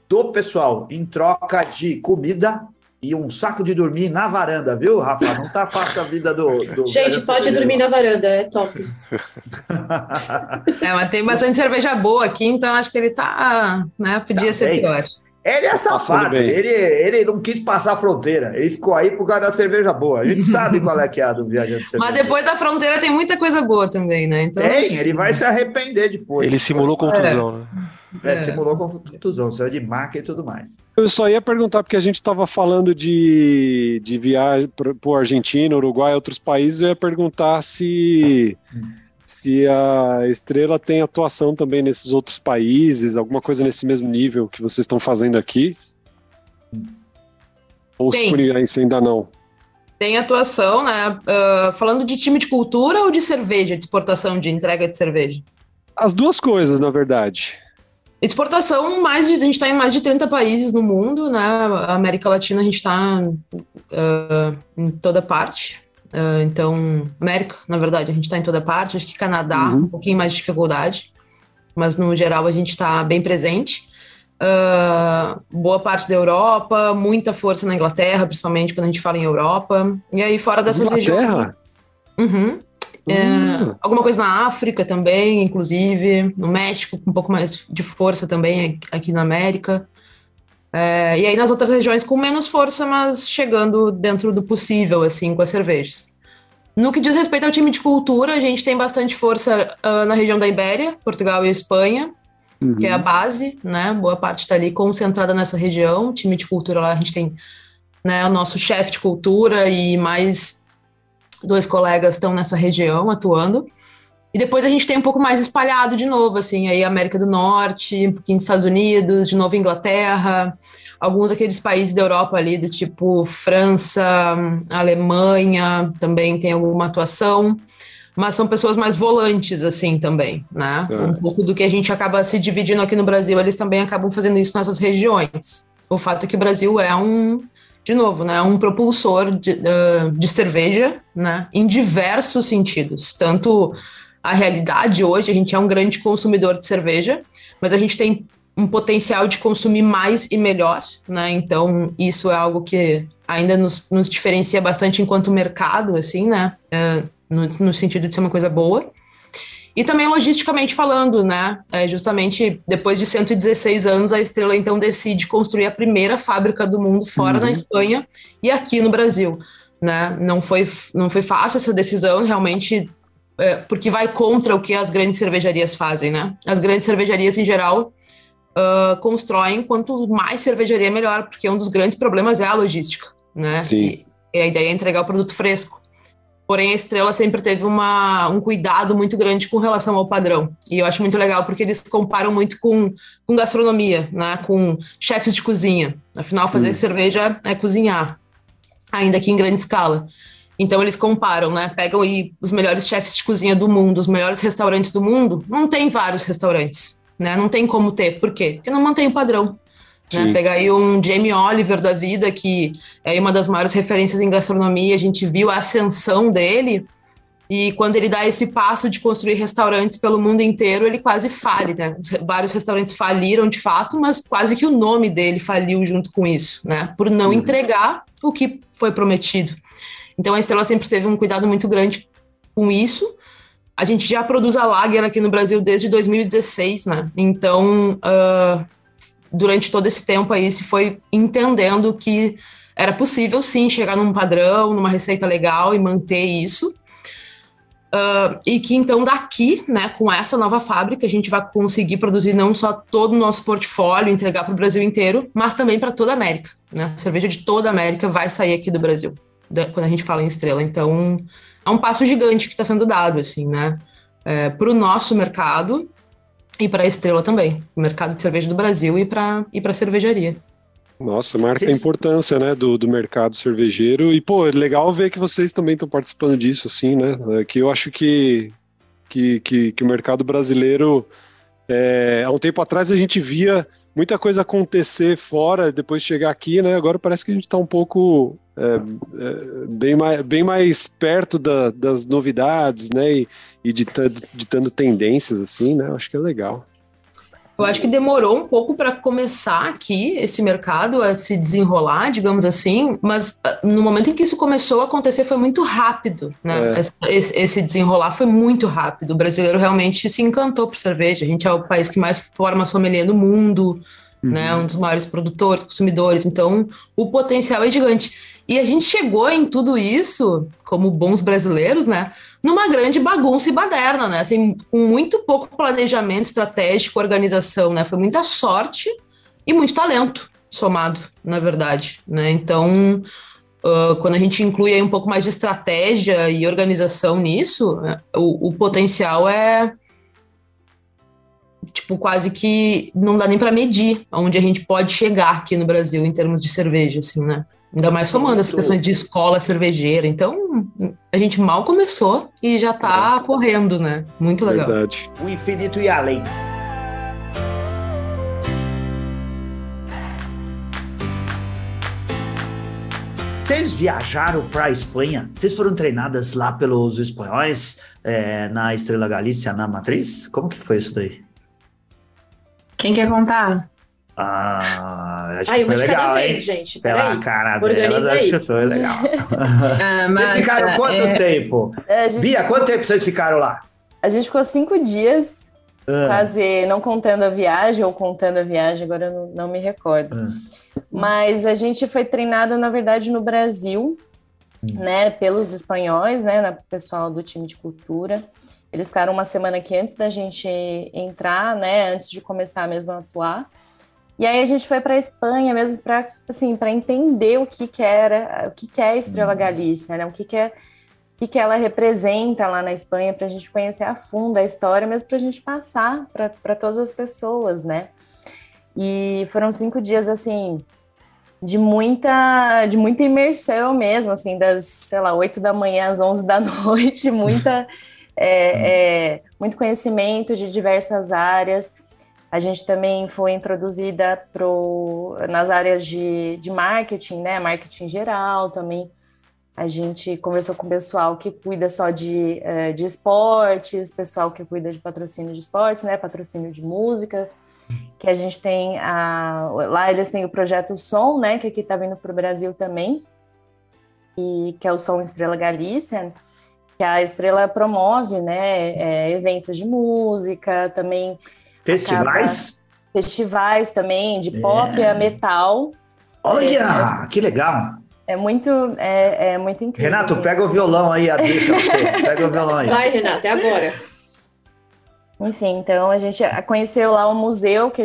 do pessoal em troca de comida, e um saco de dormir na varanda, viu, Rafa? Não tá fácil a vida do. do Gente, pode dormir na varanda, é top. é, mas tem bastante cerveja boa aqui, então acho que ele tá. Né, podia tá ser bem. pior. Ele é safado, ele, ele não quis passar a fronteira, ele ficou aí por causa da cerveja boa. A gente sabe qual é que é a do viajante cerveja. Mas depois da fronteira tem muita coisa boa também, né? Então, tem, assim... ele vai se arrepender depois. Ele simulou contusão, é. né? É, é. simulou contusão, saiu de marca e tudo mais. Eu só ia perguntar, porque a gente estava falando de, de viagem para o Argentina, Uruguai, outros países, eu ia perguntar se. Hum se a estrela tem atuação também nesses outros países, alguma coisa nesse mesmo nível que vocês estão fazendo aqui? Ou tem. se por isso ainda não? Tem atuação, né? Uh, falando de time de cultura ou de cerveja, de exportação, de entrega de cerveja? As duas coisas, na verdade. Exportação, mais de, a gente está em mais de 30 países no mundo, né? A América Latina a gente está uh, em toda parte. Uh, então, América, na verdade, a gente está em toda parte. Acho que Canadá, uhum. um pouquinho mais de dificuldade, mas no geral a gente está bem presente. Uh, boa parte da Europa, muita força na Inglaterra, principalmente quando a gente fala em Europa. E aí, fora dessas regiões. Uhum. É, uhum. alguma coisa na África também, inclusive, no México, um pouco mais de força também aqui na América. É, e aí nas outras regiões com menos força, mas chegando dentro do possível, assim, com as cervejas. No que diz respeito ao time de cultura, a gente tem bastante força uh, na região da Ibéria, Portugal e Espanha, uhum. que é a uhum. base, né? Boa parte está ali concentrada nessa região. Time de cultura lá, a gente tem né, o nosso chefe de cultura e mais dois colegas estão nessa região atuando. E depois a gente tem um pouco mais espalhado de novo, assim, aí América do Norte, um pouquinho Estados Unidos, de novo Inglaterra, alguns daqueles países da Europa ali, do tipo França, Alemanha, também tem alguma atuação, mas são pessoas mais volantes, assim, também, né? É. Um pouco do que a gente acaba se dividindo aqui no Brasil, eles também acabam fazendo isso nessas regiões. O fato é que o Brasil é um, de novo, né, um propulsor de, de cerveja, né, em diversos sentidos, tanto a realidade hoje, a gente é um grande consumidor de cerveja, mas a gente tem um potencial de consumir mais e melhor, né? Então, isso é algo que ainda nos, nos diferencia bastante enquanto mercado, assim, né? É, no, no, sentido de ser uma coisa boa. E também logisticamente falando, né? É, justamente depois de 116 anos, a Estrela então decide construir a primeira fábrica do mundo fora uhum. da Espanha e aqui no Brasil. Né? Não, foi, não foi fácil essa decisão, realmente é, porque vai contra o que as grandes cervejarias fazem, né? As grandes cervejarias, em geral, uh, constroem quanto mais cervejaria, melhor, porque um dos grandes problemas é a logística, né? Sim. E, e a ideia é entregar o produto fresco. Porém, a Estrela sempre teve uma, um cuidado muito grande com relação ao padrão. E eu acho muito legal porque eles comparam muito com, com gastronomia, né? com chefes de cozinha. Afinal, fazer hum. cerveja é cozinhar, ainda que em grande escala. Então eles comparam, né? Pegam aí os melhores chefes de cozinha do mundo, os melhores restaurantes do mundo. Não tem vários restaurantes, né? Não tem como ter. Por quê? Porque não mantém o padrão. Né? Pegar aí um Jamie Oliver da vida, que é uma das maiores referências em gastronomia, a gente viu a ascensão dele. E quando ele dá esse passo de construir restaurantes pelo mundo inteiro, ele quase fale, né? Vários restaurantes faliram de fato, mas quase que o nome dele faliu junto com isso, né? Por não uhum. entregar o que foi prometido. Então a Estrela sempre teve um cuidado muito grande com isso. A gente já produz a Lager aqui no Brasil desde 2016, né? Então, uh, durante todo esse tempo aí, se foi entendendo que era possível sim chegar num padrão, numa receita legal e manter isso. Uh, e que então daqui, né, com essa nova fábrica, a gente vai conseguir produzir não só todo o nosso portfólio, entregar para o Brasil inteiro, mas também para toda a América. Né? A cerveja de toda a América vai sair aqui do Brasil quando a gente fala em estrela. Então, é um passo gigante que está sendo dado, assim, né? É, para o nosso mercado e para a estrela também, o mercado de cerveja do Brasil e para e a cervejaria. Nossa, marca Sim. a importância, né, do, do mercado cervejeiro. E, pô, é legal ver que vocês também estão participando disso, assim, né? É, que eu acho que que, que, que o mercado brasileiro, é, há um tempo atrás a gente via muita coisa acontecer fora, depois chegar aqui, né? Agora parece que a gente está um pouco é, é, bem, mais, bem mais perto da, das novidades, né? E, e ditando tendências, assim, né? Acho que é legal. Eu acho que demorou um pouco para começar aqui esse mercado a se desenrolar, digamos assim, mas ah, no momento em que isso começou a acontecer foi muito rápido, né? É. Esse, esse, desenrolar foi muito rápido. O brasileiro realmente se encantou por cerveja. A gente é o país que mais forma sommelier no mundo, uhum. né? Um dos maiores produtores, consumidores. Então, o potencial é gigante. E a gente chegou em tudo isso, como bons brasileiros, né? Numa grande bagunça e baderna, né? Assim, com muito pouco planejamento estratégico, organização, né? Foi muita sorte e muito talento somado, na verdade, né? Então, uh, quando a gente inclui aí um pouco mais de estratégia e organização nisso, né? o, o potencial é tipo, quase que não dá nem para medir onde a gente pode chegar aqui no Brasil em termos de cerveja, assim, né? Ainda mais somando essa questão de escola cervejeira. Então, a gente mal começou e já está é. correndo, né? Muito legal. Verdade. O infinito e além. Vocês viajaram para a Espanha? Vocês foram treinadas lá pelos espanhóis é, na Estrela Galícia, na Matriz? Como que foi isso daí? Quem quer contar? Ah, acho Ai, que foi legal, vez, hein? gente. Pela aí. cara delas, acho que foi legal. ah, mas, vocês ficaram quanto é... tempo? É, gente... Bia, quanto tempo vocês ficaram lá? A gente ficou cinco dias, ah. quase não contando a viagem ou contando a viagem, agora eu não, não me recordo. Ah. Mas a gente foi treinada, na verdade, no Brasil, hum. né, pelos espanhóis, né, pessoal do time de cultura. Eles ficaram uma semana aqui antes da gente entrar, né, antes de começar mesmo a atuar. E aí a gente foi para a Espanha mesmo para assim, para entender o que que era, o que que é a Estrela uhum. Galícia, né? O que que é o que, que ela representa lá na Espanha, para a gente conhecer a fundo a história, mesmo para a gente passar para todas as pessoas, né? E foram cinco dias, assim, de muita, de muita imersão mesmo, assim, das, sei lá, oito da manhã às onze da noite, muita, é, é, muito conhecimento de diversas áreas. A gente também foi introduzida pro, nas áreas de, de marketing, né? Marketing geral também. A gente conversou com o pessoal que cuida só de, eh, de esportes, pessoal que cuida de patrocínio de esportes, né? Patrocínio de música. Que a gente tem a, lá eles têm o projeto Som, né? Que aqui está vindo para o Brasil também, e, que é o Som Estrela Galícia, que a Estrela promove, né? É, eventos de música, também Festivais? festivais também, de pop é. a metal. Olha, é, que legal. É muito, é, é muito incrível. Renato, assim. pega o violão aí, a deixa você. Pega o violão aí. Vai, Renato, é agora. Enfim, então a gente conheceu lá o museu, que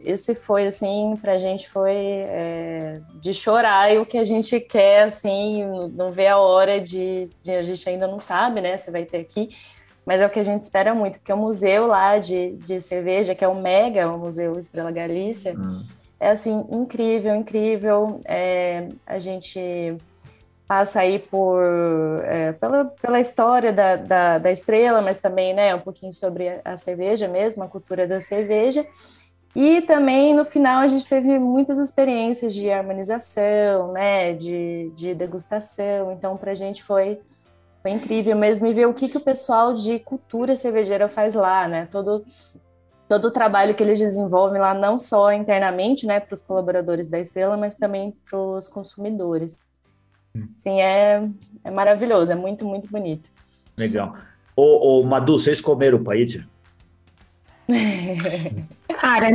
esse foi, assim, pra gente foi é, de chorar, e o que a gente quer, assim, não vê a hora de, de, A gente ainda não sabe, né, você vai ter aqui, mas é o que a gente espera muito, porque o museu lá de, de cerveja, que é o Mega, o Museu Estrela Galícia, hum. é assim, incrível, incrível. É, a gente passa aí por é, pela, pela história da, da, da, estrela, mas também né, um pouquinho sobre a cerveja mesmo, a cultura da cerveja. E também no final a gente teve muitas experiências de harmonização, né, de, de degustação. Então, para a gente foi foi incrível mesmo e ver o que, que o pessoal de cultura cervejeira faz lá, né? Todo, todo o trabalho que eles desenvolvem lá, não só internamente, né, para os colaboradores da Estrela, mas também para os consumidores. Hum. Sim, é, é maravilhoso, é muito, muito bonito. Legal. Ô, ô Madu, vocês comeram paella? Cara,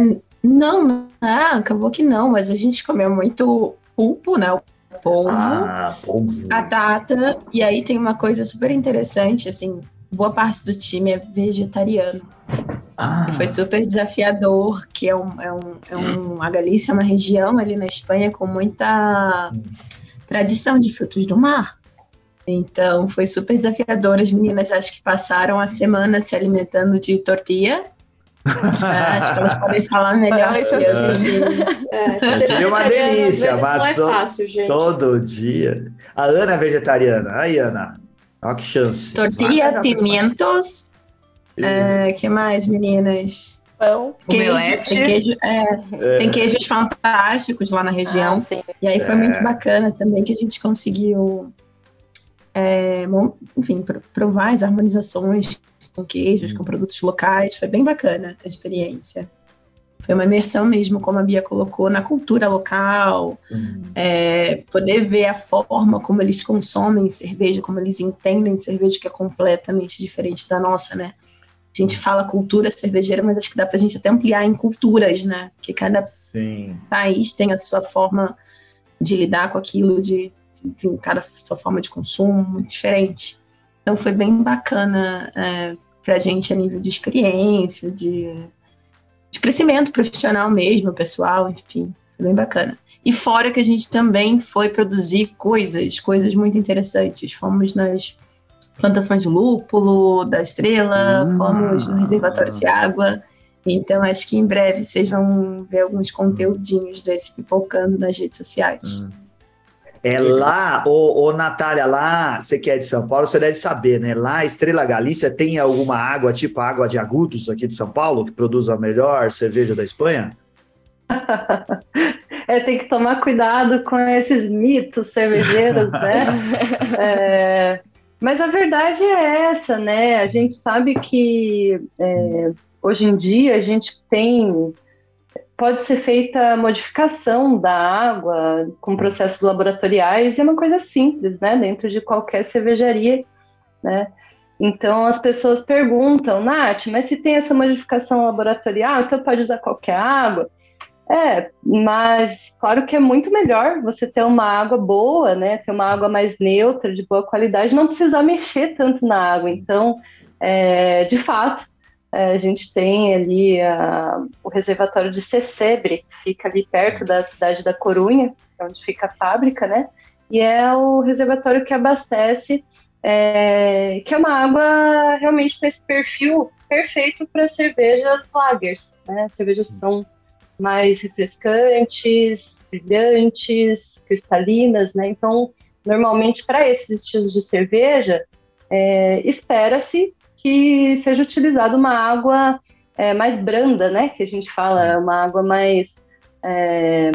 não, não, acabou que não, mas a gente comeu muito pulpo, né? polvo, ah, polvo, batata, e aí tem uma coisa super interessante, assim, boa parte do time é vegetariano. Ah. foi super desafiador, que é um, é um, é um, a Galícia é uma região ali na Espanha com muita tradição de frutos do mar. Então foi super desafiador. As meninas acho que passaram a semana se alimentando de tortilha é, acho que elas podem falar melhor que eu. É, seria uma delícia, mas não é fácil, gente. Todo dia. A Ana é vegetariana. Aí, Ana. Olha que chance. Tortilha, pimentos, É, que mais, meninas? Pão. Queijo, tem, queijo, é, é. tem queijos fantásticos lá na região. Ah, e aí foi é. muito bacana também que a gente conseguiu, é, enfim, provar as harmonizações com queijos, hum. com produtos locais. Foi bem bacana a experiência. Foi uma imersão mesmo, como a Bia colocou, na cultura local, uhum. é, poder ver a forma como eles consomem cerveja, como eles entendem cerveja, que é completamente diferente da nossa, né? A gente fala cultura cervejeira, mas acho que dá para a gente até ampliar em culturas, né? Que cada Sim. país tem a sua forma de lidar com aquilo, de enfim, cada sua forma de consumo diferente. Então foi bem bacana é, para a gente a nível de experiência, de de crescimento profissional mesmo, pessoal, enfim, foi bem bacana. E fora que a gente também foi produzir coisas, coisas muito interessantes. Fomos nas plantações de lúpulo, da estrela, hum. fomos no reservatório de água. Então, acho que em breve vocês vão ver alguns conteúdinhos desse pipocando nas redes sociais. Hum. É lá, ô, ô Natália, lá, você que é de São Paulo, você deve saber, né? Lá, Estrela Galícia tem alguma água, tipo a água de Agudos aqui de São Paulo, que produz a melhor cerveja da Espanha? é, tem que tomar cuidado com esses mitos cervejeiros, né? É, mas a verdade é essa, né? A gente sabe que é, hoje em dia a gente tem pode ser feita modificação da água com processos laboratoriais e é uma coisa simples, né? Dentro de qualquer cervejaria, né? Então as pessoas perguntam, Nath, mas se tem essa modificação laboratorial, então pode usar qualquer água? É, mas claro que é muito melhor você ter uma água boa, né? Ter uma água mais neutra, de boa qualidade, não precisar mexer tanto na água. Então, é, de fato, é, a gente tem ali a, o reservatório de Secebre, que fica ali perto da cidade da Corunha, é onde fica a fábrica, né? E é o reservatório que abastece, é, que é uma água realmente com esse perfil perfeito para cervejas lagers, né? Cervejas são mais refrescantes, brilhantes, cristalinas, né? Então, normalmente para esses estilos de cerveja, é, espera-se que seja utilizada uma água é, mais branda, né? Que a gente fala, uma água mais é,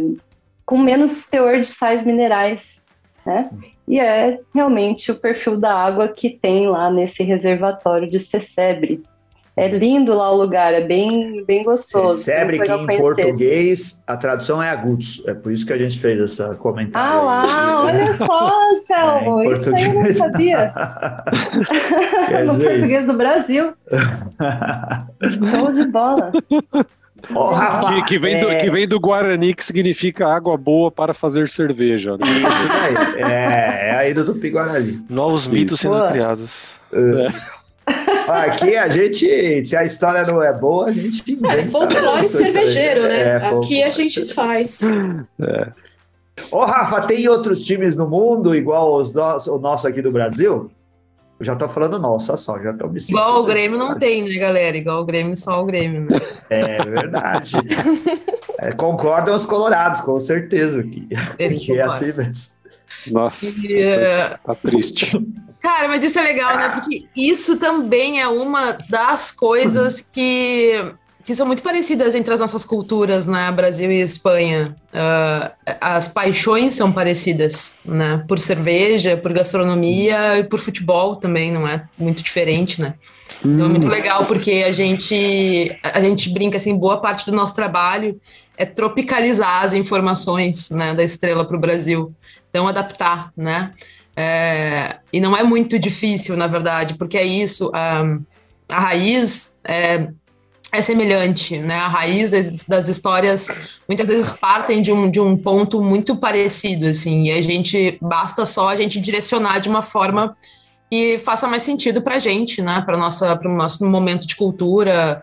com menos teor de sais minerais, né? E é realmente o perfil da água que tem lá nesse reservatório de Secebre. É lindo lá o lugar, é bem, bem gostoso. Sebre que em português a tradução é agudos, é por isso que a gente fez essa comentário. Ah lá, olha só, Selmo, é, isso aí eu não sabia. no português do Brasil. Show de bola. Oh, Rafa, que, que, vem do, é... que vem do Guarani, que significa água boa para fazer cerveja. Né? Isso aí. É, é a ida do Guarani. Novos mitos sendo Pô. criados. É. Aqui a gente, se a história não é boa, a gente inventa. É folclore cervejeiro, né? É, Aqui a gente faz. É. Ô, Rafa, tem outros times no mundo igual os o nosso aqui do Brasil? Eu já tô falando nosso, só, já tô me Igual o Grêmio não tem, né, galera? Igual o Grêmio, só o Grêmio, né? É verdade. é, concordam os colorados, com certeza. Que, que é assim mesmo. Nossa, yeah. tá triste. Cara, mas isso é legal, né? Porque isso também é uma das coisas que, que são muito parecidas entre as nossas culturas, né? Brasil e Espanha. Uh, as paixões são parecidas, né? Por cerveja, por gastronomia e por futebol também, não é muito diferente, né? Então é muito hum. legal porque a gente, a gente brinca assim, boa parte do nosso trabalho é tropicalizar as informações né, da estrela para o Brasil. Então, adaptar, né? É, e não é muito difícil, na verdade, porque é isso, a, a raiz é, é, semelhante, né? A raiz das, das, histórias muitas vezes partem de um, de um ponto muito parecido, assim, e a gente basta só a gente direcionar de uma forma que faça mais sentido para a gente, né? Para o nosso momento de cultura,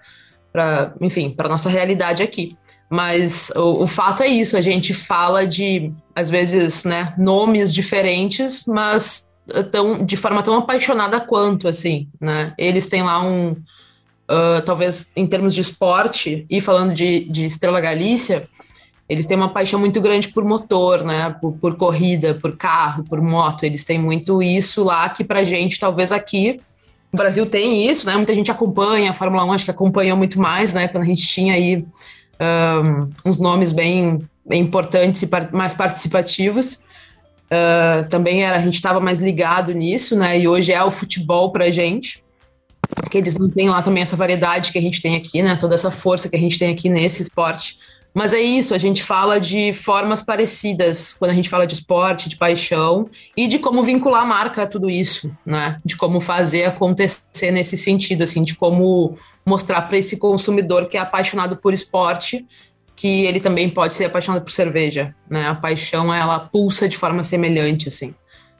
para, enfim, para nossa realidade aqui. Mas o, o, fato é isso, a gente fala de, às vezes, né, nomes diferentes, mas tão, de forma tão apaixonada quanto, assim, né? Eles têm lá um, uh, talvez em termos de esporte, e falando de, de Estrela Galícia, eles têm uma paixão muito grande por motor, né? Por, por corrida, por carro, por moto. Eles têm muito isso lá que pra gente, talvez aqui, o Brasil tem isso, né? Muita gente acompanha a Fórmula 1, acho que acompanhou muito mais, né? Quando a gente tinha aí uns nomes bem, bem importantes e mais participativos. Uh, também era, a gente estava mais ligado nisso, né? E hoje é o futebol para a gente. Que eles não têm lá também essa variedade que a gente tem aqui, né? Toda essa força que a gente tem aqui nesse esporte. Mas é isso, a gente fala de formas parecidas quando a gente fala de esporte, de paixão e de como vincular a marca a tudo isso, né? De como fazer acontecer nesse sentido, assim, de como mostrar para esse consumidor que é apaixonado por esporte que ele também pode ser apaixonado por cerveja, né? A paixão ela pulsa de forma semelhante, assim.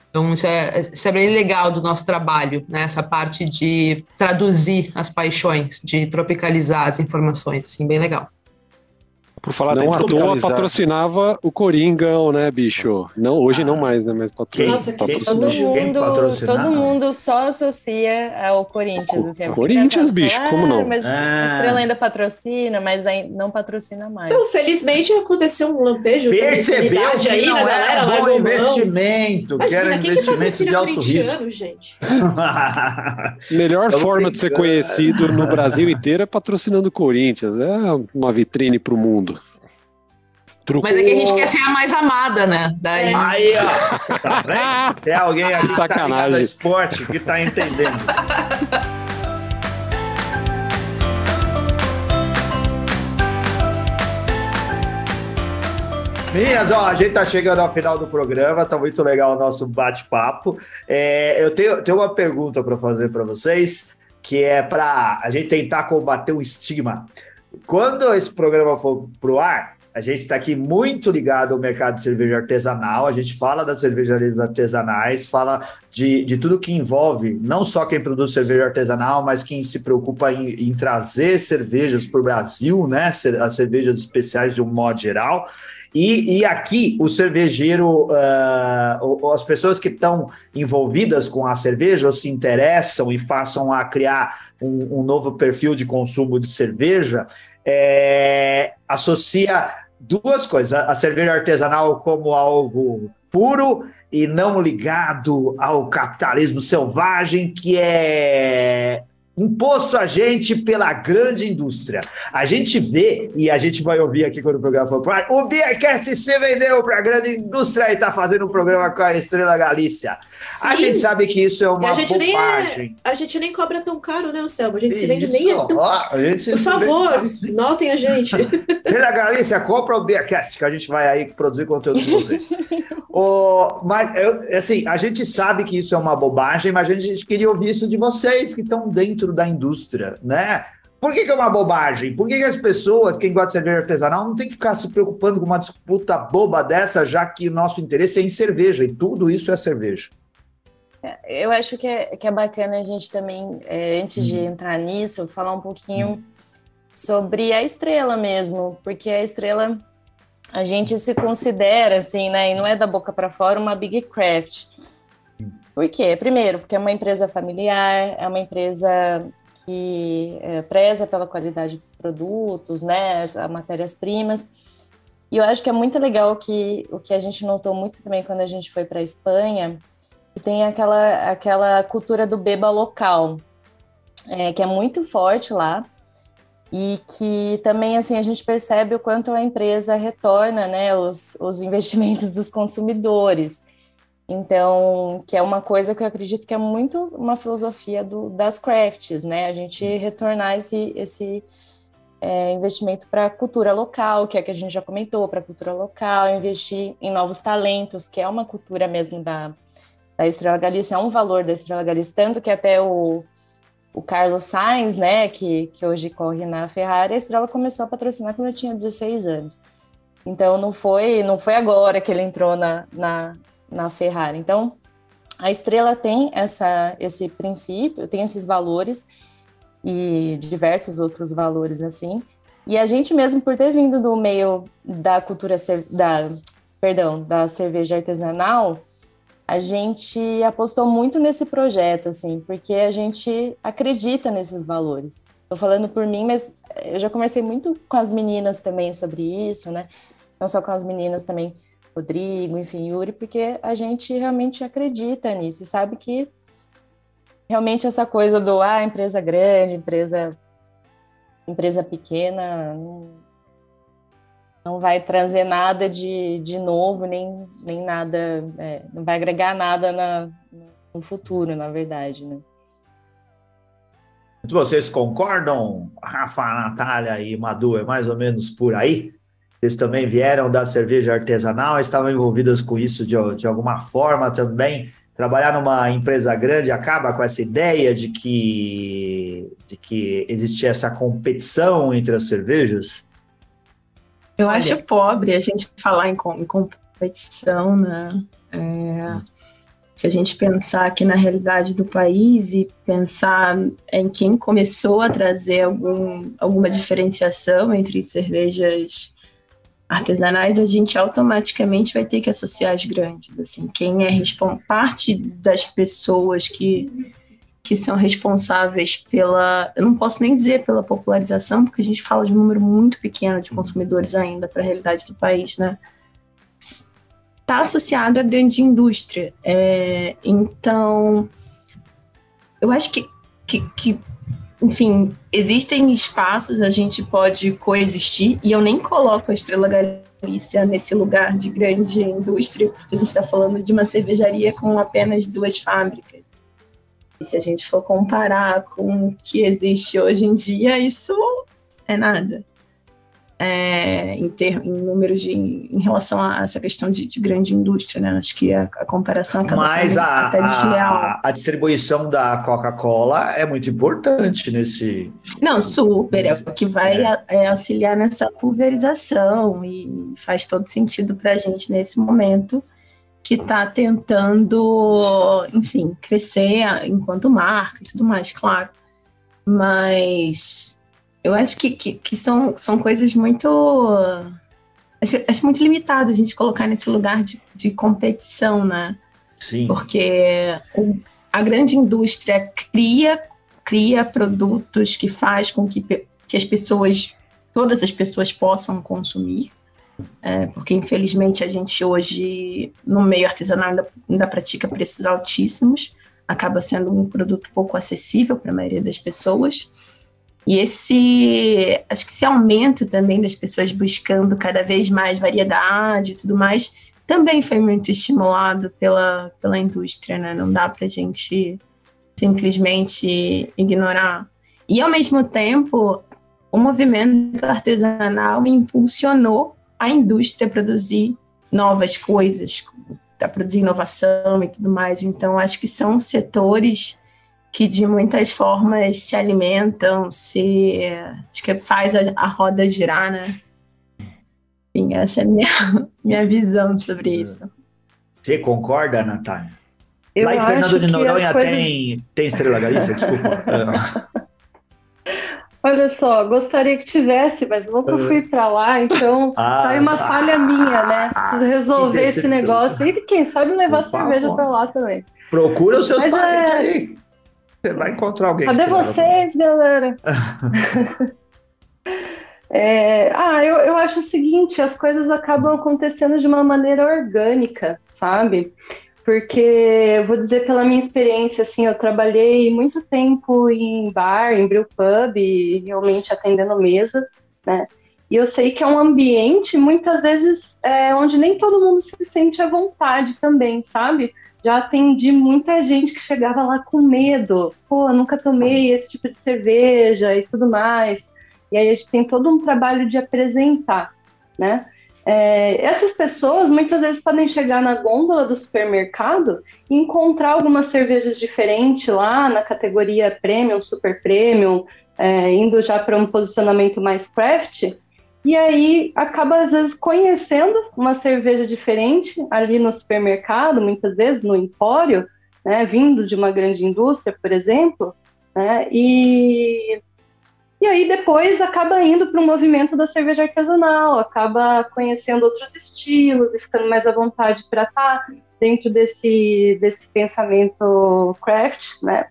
Então isso é, isso é bem legal do nosso trabalho, né? Essa parte de traduzir as paixões, de tropicalizar as informações, assim, bem legal. Por falar não à toa patrocinava o Coringão, né, bicho? Não, hoje não mais, né? Mas patrocina. Nossa, todo mundo, todo mundo só associa ao Corinthians. Assim, Corinthians, bicho, como não? Mas ah. a Estrela ainda patrocina, mas não patrocina mais. Não, felizmente aconteceu um lampejo Percebeu que aí, não a galera é bom investimento, Imagina, que era investimento que de alto risco. Gente? Melhor forma de ser conhecido no Brasil inteiro é patrocinando o Corinthians. É uma vitrine para o mundo. Trucou. Mas é que a gente quer ser a mais amada, né? Daí... Aí, ó. Tá vendo? Tem alguém aqui que Sacanagem. tá esporte que tá entendendo. Meninas, ó, a gente tá chegando ao final do programa, tá muito legal o nosso bate-papo. É, eu tenho, tenho uma pergunta para fazer para vocês, que é para a gente tentar combater o estigma. Quando esse programa for pro ar, a gente está aqui muito ligado ao mercado de cerveja artesanal, a gente fala das cervejarias artesanais, fala de, de tudo que envolve, não só quem produz cerveja artesanal, mas quem se preocupa em, em trazer cervejas para o Brasil, né? As cervejas especiais de um modo geral. E, e aqui o cervejeiro, uh, as pessoas que estão envolvidas com a cerveja ou se interessam e passam a criar um, um novo perfil de consumo de cerveja, é, associa duas coisas: a cerveja artesanal como algo puro e não ligado ao capitalismo selvagem, que é imposto a gente pela grande indústria. A gente vê, e a gente vai ouvir aqui quando o programa for para o Beercast se vendeu para a grande indústria e está fazendo um programa com a Estrela Galícia. Sim. A gente sabe que isso é uma a gente bobagem. Nem é, a gente nem cobra tão caro, né, Selma? A gente isso. se vende nem é tão... Ó, Por favor, assim. notem a gente. Estrela Galícia, compra o Beercast, que a gente vai aí produzir conteúdo de vocês. o, mas, eu, assim, a gente sabe que isso é uma bobagem, mas a gente queria ouvir isso de vocês que estão dentro dentro da indústria, né? Por que, que é uma bobagem? Por que, que, as pessoas, quem gosta de cerveja artesanal, não tem que ficar se preocupando com uma disputa boba dessa, já que o nosso interesse é em cerveja e tudo isso é cerveja? É, eu acho que é, que é bacana a gente também, é, antes de uhum. entrar nisso, falar um pouquinho hum. sobre a estrela mesmo, porque a estrela a gente se considera assim, né? E não é da boca para fora uma big craft. Por quê? Primeiro, porque é uma empresa familiar, é uma empresa que é, preza pela qualidade dos produtos, né, as matérias-primas. E eu acho que é muito legal que o que a gente notou muito também quando a gente foi para a Espanha, que tem aquela, aquela cultura do beba local, é, que é muito forte lá e que também assim a gente percebe o quanto a empresa retorna, né, os, os investimentos dos consumidores. Então, que é uma coisa que eu acredito que é muito uma filosofia do, das crafts, né? A gente retornar esse, esse é, investimento para a cultura local, que é que a gente já comentou, para a cultura local, investir em novos talentos, que é uma cultura mesmo da, da Estrela Galícia, é um valor da Estrela Galícia, tanto que até o, o Carlos Sainz, né, que, que hoje corre na Ferrari, a Estrela começou a patrocinar quando eu tinha 16 anos. Então não foi não foi agora que ele entrou na, na, na Ferrari. Então, a estrela tem essa, esse princípio, tem esses valores e diversos outros valores assim. E a gente mesmo por ter vindo do meio da cultura da perdão, da cerveja artesanal, a gente apostou muito nesse projeto assim, porque a gente acredita nesses valores. Estou falando por mim, mas eu já conversei muito com as meninas também sobre isso, né? Não só com as meninas também Rodrigo, enfim, Yuri, porque a gente realmente acredita nisso, sabe que realmente essa coisa do ah, empresa grande, empresa empresa pequena, não, não vai trazer nada de, de novo, nem, nem nada, é, não vai agregar nada na, no futuro, na verdade, né? Vocês concordam, Rafa, Natália e Madu, é mais ou menos por aí? Vocês também vieram da cerveja artesanal, estavam envolvidas com isso de, de alguma forma também? Trabalhar numa empresa grande acaba com essa ideia de que, de que existia essa competição entre as cervejas? Eu Olha. acho pobre a gente falar em, em competição, né? É, se a gente pensar aqui na realidade do país e pensar em quem começou a trazer algum, alguma diferenciação entre cervejas artesanais, a gente automaticamente vai ter que associar as grandes. Assim, quem é parte das pessoas que, que são responsáveis pela, eu não posso nem dizer pela popularização, porque a gente fala de um número muito pequeno de consumidores ainda para a realidade do país, né? Está associado à grande indústria. É, então, eu acho que, que, que enfim, existem espaços, a gente pode coexistir, e eu nem coloco a Estrela Galícia nesse lugar de grande indústria, porque a gente está falando de uma cervejaria com apenas duas fábricas. E se a gente for comparar com o que existe hoje em dia, isso é nada é, em, ter, em números de, em relação a essa questão de, de grande indústria, né? Acho que a, a comparação acaba Mas sendo a, até desleal. A, a distribuição da Coca-Cola é muito importante nesse. Não, super. Nesse, é o que vai é. é. auxiliar nessa pulverização e faz todo sentido para a gente nesse momento que está tentando, enfim, crescer enquanto marca e tudo mais, claro. Mas eu acho que, que, que, são, são coisas muito. Acho, acho muito limitado a gente colocar nesse lugar de, de competição, né? Sim. Porque a grande indústria cria, cria produtos que faz com que, que as pessoas, todas as pessoas possam consumir. É, porque infelizmente a gente hoje, no meio artesanal, ainda, ainda pratica preços altíssimos, acaba sendo um produto pouco acessível para a maioria das pessoas. E esse, acho que esse aumento também das pessoas buscando cada vez mais variedade e tudo mais, também foi muito estimulado pela, pela indústria, né? Não dá para a gente simplesmente ignorar. E, ao mesmo tempo, o movimento artesanal impulsionou a indústria a produzir novas coisas, a produzir inovação e tudo mais. Então, acho que são setores que de muitas formas se alimentam, se acho que faz a, a roda girar, né? Enfim, essa é a minha, minha visão sobre é. isso. Você concorda, Natália? Eu Lá em Fernando de Noronha coisas... tem, tem Estrela Galícia, desculpa. Olha só, gostaria que tivesse, mas nunca ah. fui para lá, então ah, tá aí uma ah, falha minha, né? Preciso resolver esse negócio e quem sabe levar cerveja para lá também. Procura os seus mas, parentes é... aí. Você vai encontrar alguém. Cadê vocês, galera? é, ah, eu, eu acho o seguinte: as coisas acabam acontecendo de uma maneira orgânica, sabe? Porque eu vou dizer pela minha experiência, assim, eu trabalhei muito tempo em bar, em brew pub, realmente atendendo mesa, né? E eu sei que é um ambiente, muitas vezes, é, onde nem todo mundo se sente à vontade também, sabe? Já atendi muita gente que chegava lá com medo. Pô, nunca tomei esse tipo de cerveja e tudo mais. E aí a gente tem todo um trabalho de apresentar, né? É, essas pessoas muitas vezes podem chegar na gôndola do supermercado e encontrar algumas cervejas diferentes lá na categoria premium, super premium, é, indo já para um posicionamento mais craft, e aí acaba, às vezes, conhecendo uma cerveja diferente ali no supermercado, muitas vezes no empório, né, vindo de uma grande indústria, por exemplo, né, e, e aí depois acaba indo para o movimento da cerveja artesanal, acaba conhecendo outros estilos e ficando mais à vontade para estar dentro desse, desse pensamento craft, né?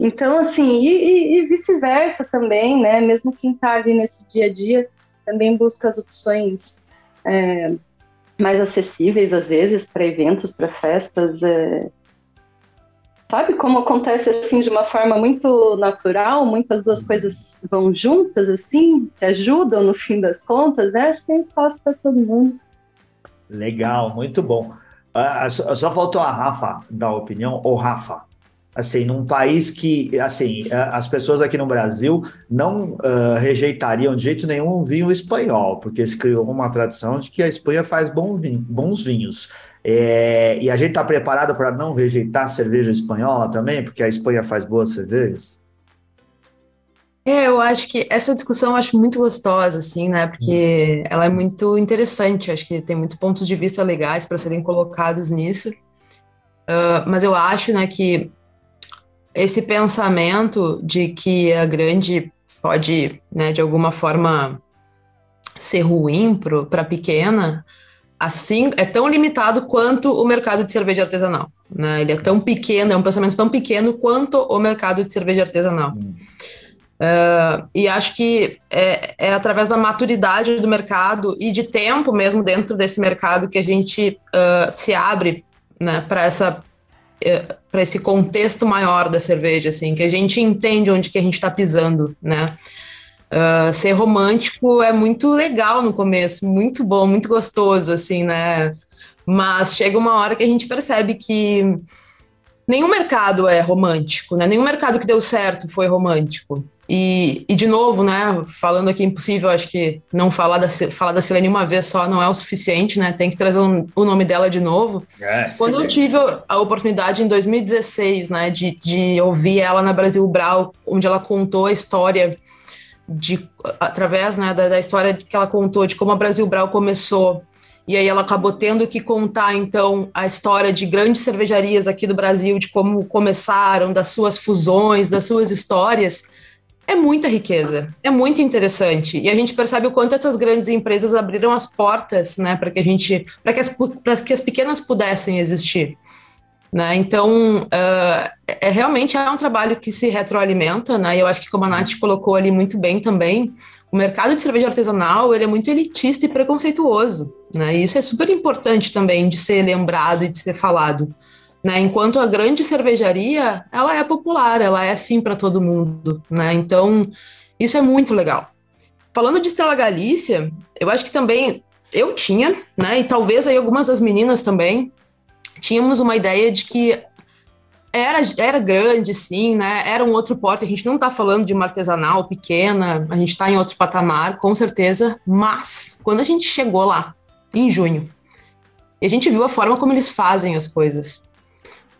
Então, assim, e, e, e vice-versa também, né? Mesmo quem está ali nesse dia a dia, também busca as opções é, mais acessíveis, às vezes, para eventos, para festas. É, sabe como acontece assim de uma forma muito natural, muitas duas coisas vão juntas assim, se ajudam no fim das contas, né? Acho que tem espaço para todo mundo. Legal, muito bom. Uh, só faltou a Rafa dar opinião, ou Rafa, assim, num país que, assim, as pessoas aqui no Brasil não uh, rejeitariam de jeito nenhum o vinho espanhol, porque se criou uma tradição de que a Espanha faz vinho, bons vinhos. É, e a gente está preparado para não rejeitar a cerveja espanhola também, porque a Espanha faz boas cervejas? É, eu acho que essa discussão eu acho muito gostosa, assim, né? Porque ela é muito interessante. Acho que tem muitos pontos de vista legais para serem colocados nisso. Uh, mas eu acho, né, que esse pensamento de que a grande pode, né, de alguma forma ser ruim para a pequena, assim é tão limitado quanto o mercado de cerveja artesanal. Né? Ele é tão pequeno, é um pensamento tão pequeno quanto o mercado de cerveja artesanal. Hum. Uh, e acho que é, é, através da maturidade do mercado e de tempo mesmo dentro desse mercado que a gente uh, se abre né, para essa para esse contexto maior da cerveja, assim, que a gente entende onde que a gente está pisando, né? Uh, ser romântico é muito legal no começo, muito bom, muito gostoso, assim, né? Mas chega uma hora que a gente percebe que nenhum mercado é romântico, né? Nenhum mercado que deu certo foi romântico. E, e, de novo, né, falando aqui impossível, acho que não falar da, falar da Silene uma vez só não é o suficiente, né, tem que trazer um, o nome dela de novo. É, Quando eu tive a oportunidade em 2016, né, de, de ouvir ela na Brasil Brau, onde ela contou a história de, através, né, da, da história que ela contou de como a Brasil Brau começou e aí ela acabou tendo que contar, então, a história de grandes cervejarias aqui do Brasil, de como começaram, das suas fusões, das suas histórias é muita riqueza, é muito interessante. E a gente percebe o quanto essas grandes empresas abriram as portas, né, para que a gente, para que, as, que as pequenas pudessem existir. Né? Então, uh, é realmente é um trabalho que se retroalimenta, né? E eu acho que como a Nath colocou ali muito bem também, o mercado de cerveja artesanal ele é muito elitista e preconceituoso, né? E isso é super importante também de ser lembrado e de ser falado. Né? Enquanto a grande cervejaria, ela é popular, ela é assim para todo mundo, né? Então, isso é muito legal. Falando de Estrela Galícia, eu acho que também eu tinha, né? E talvez aí algumas das meninas também tínhamos uma ideia de que era, era grande, sim, né? Era um outro porte. A gente não está falando de uma artesanal pequena, a gente está em outro patamar, com certeza. Mas quando a gente chegou lá, em junho, e a gente viu a forma como eles fazem as coisas,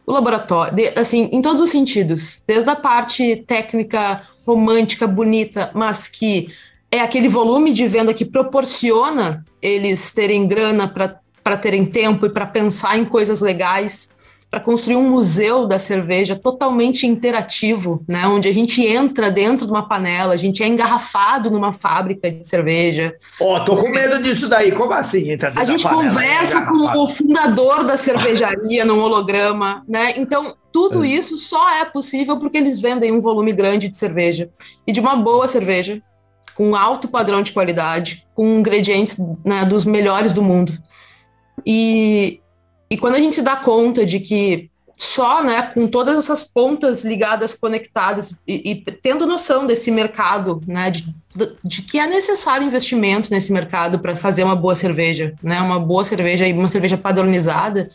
o laboratório, de, assim, em todos os sentidos, desde a parte técnica, romântica, bonita, mas que é aquele volume de venda que proporciona eles terem grana para terem tempo e para pensar em coisas legais para construir um museu da cerveja totalmente interativo, né? Onde a gente entra dentro de uma panela, a gente é engarrafado numa fábrica de cerveja. Ó, oh, tô com medo disso daí. Como assim entra A gente panela, conversa com o fundador da cervejaria num holograma, né? Então, tudo é. isso só é possível porque eles vendem um volume grande de cerveja e de uma boa cerveja, com alto padrão de qualidade, com ingredientes né, dos melhores do mundo. E, e quando a gente se dá conta de que só né, com todas essas pontas ligadas, conectadas e, e tendo noção desse mercado, né, de, de, que é necessário investimento nesse mercado para fazer uma boa cerveja, né, uma boa cerveja e uma cerveja padronizada,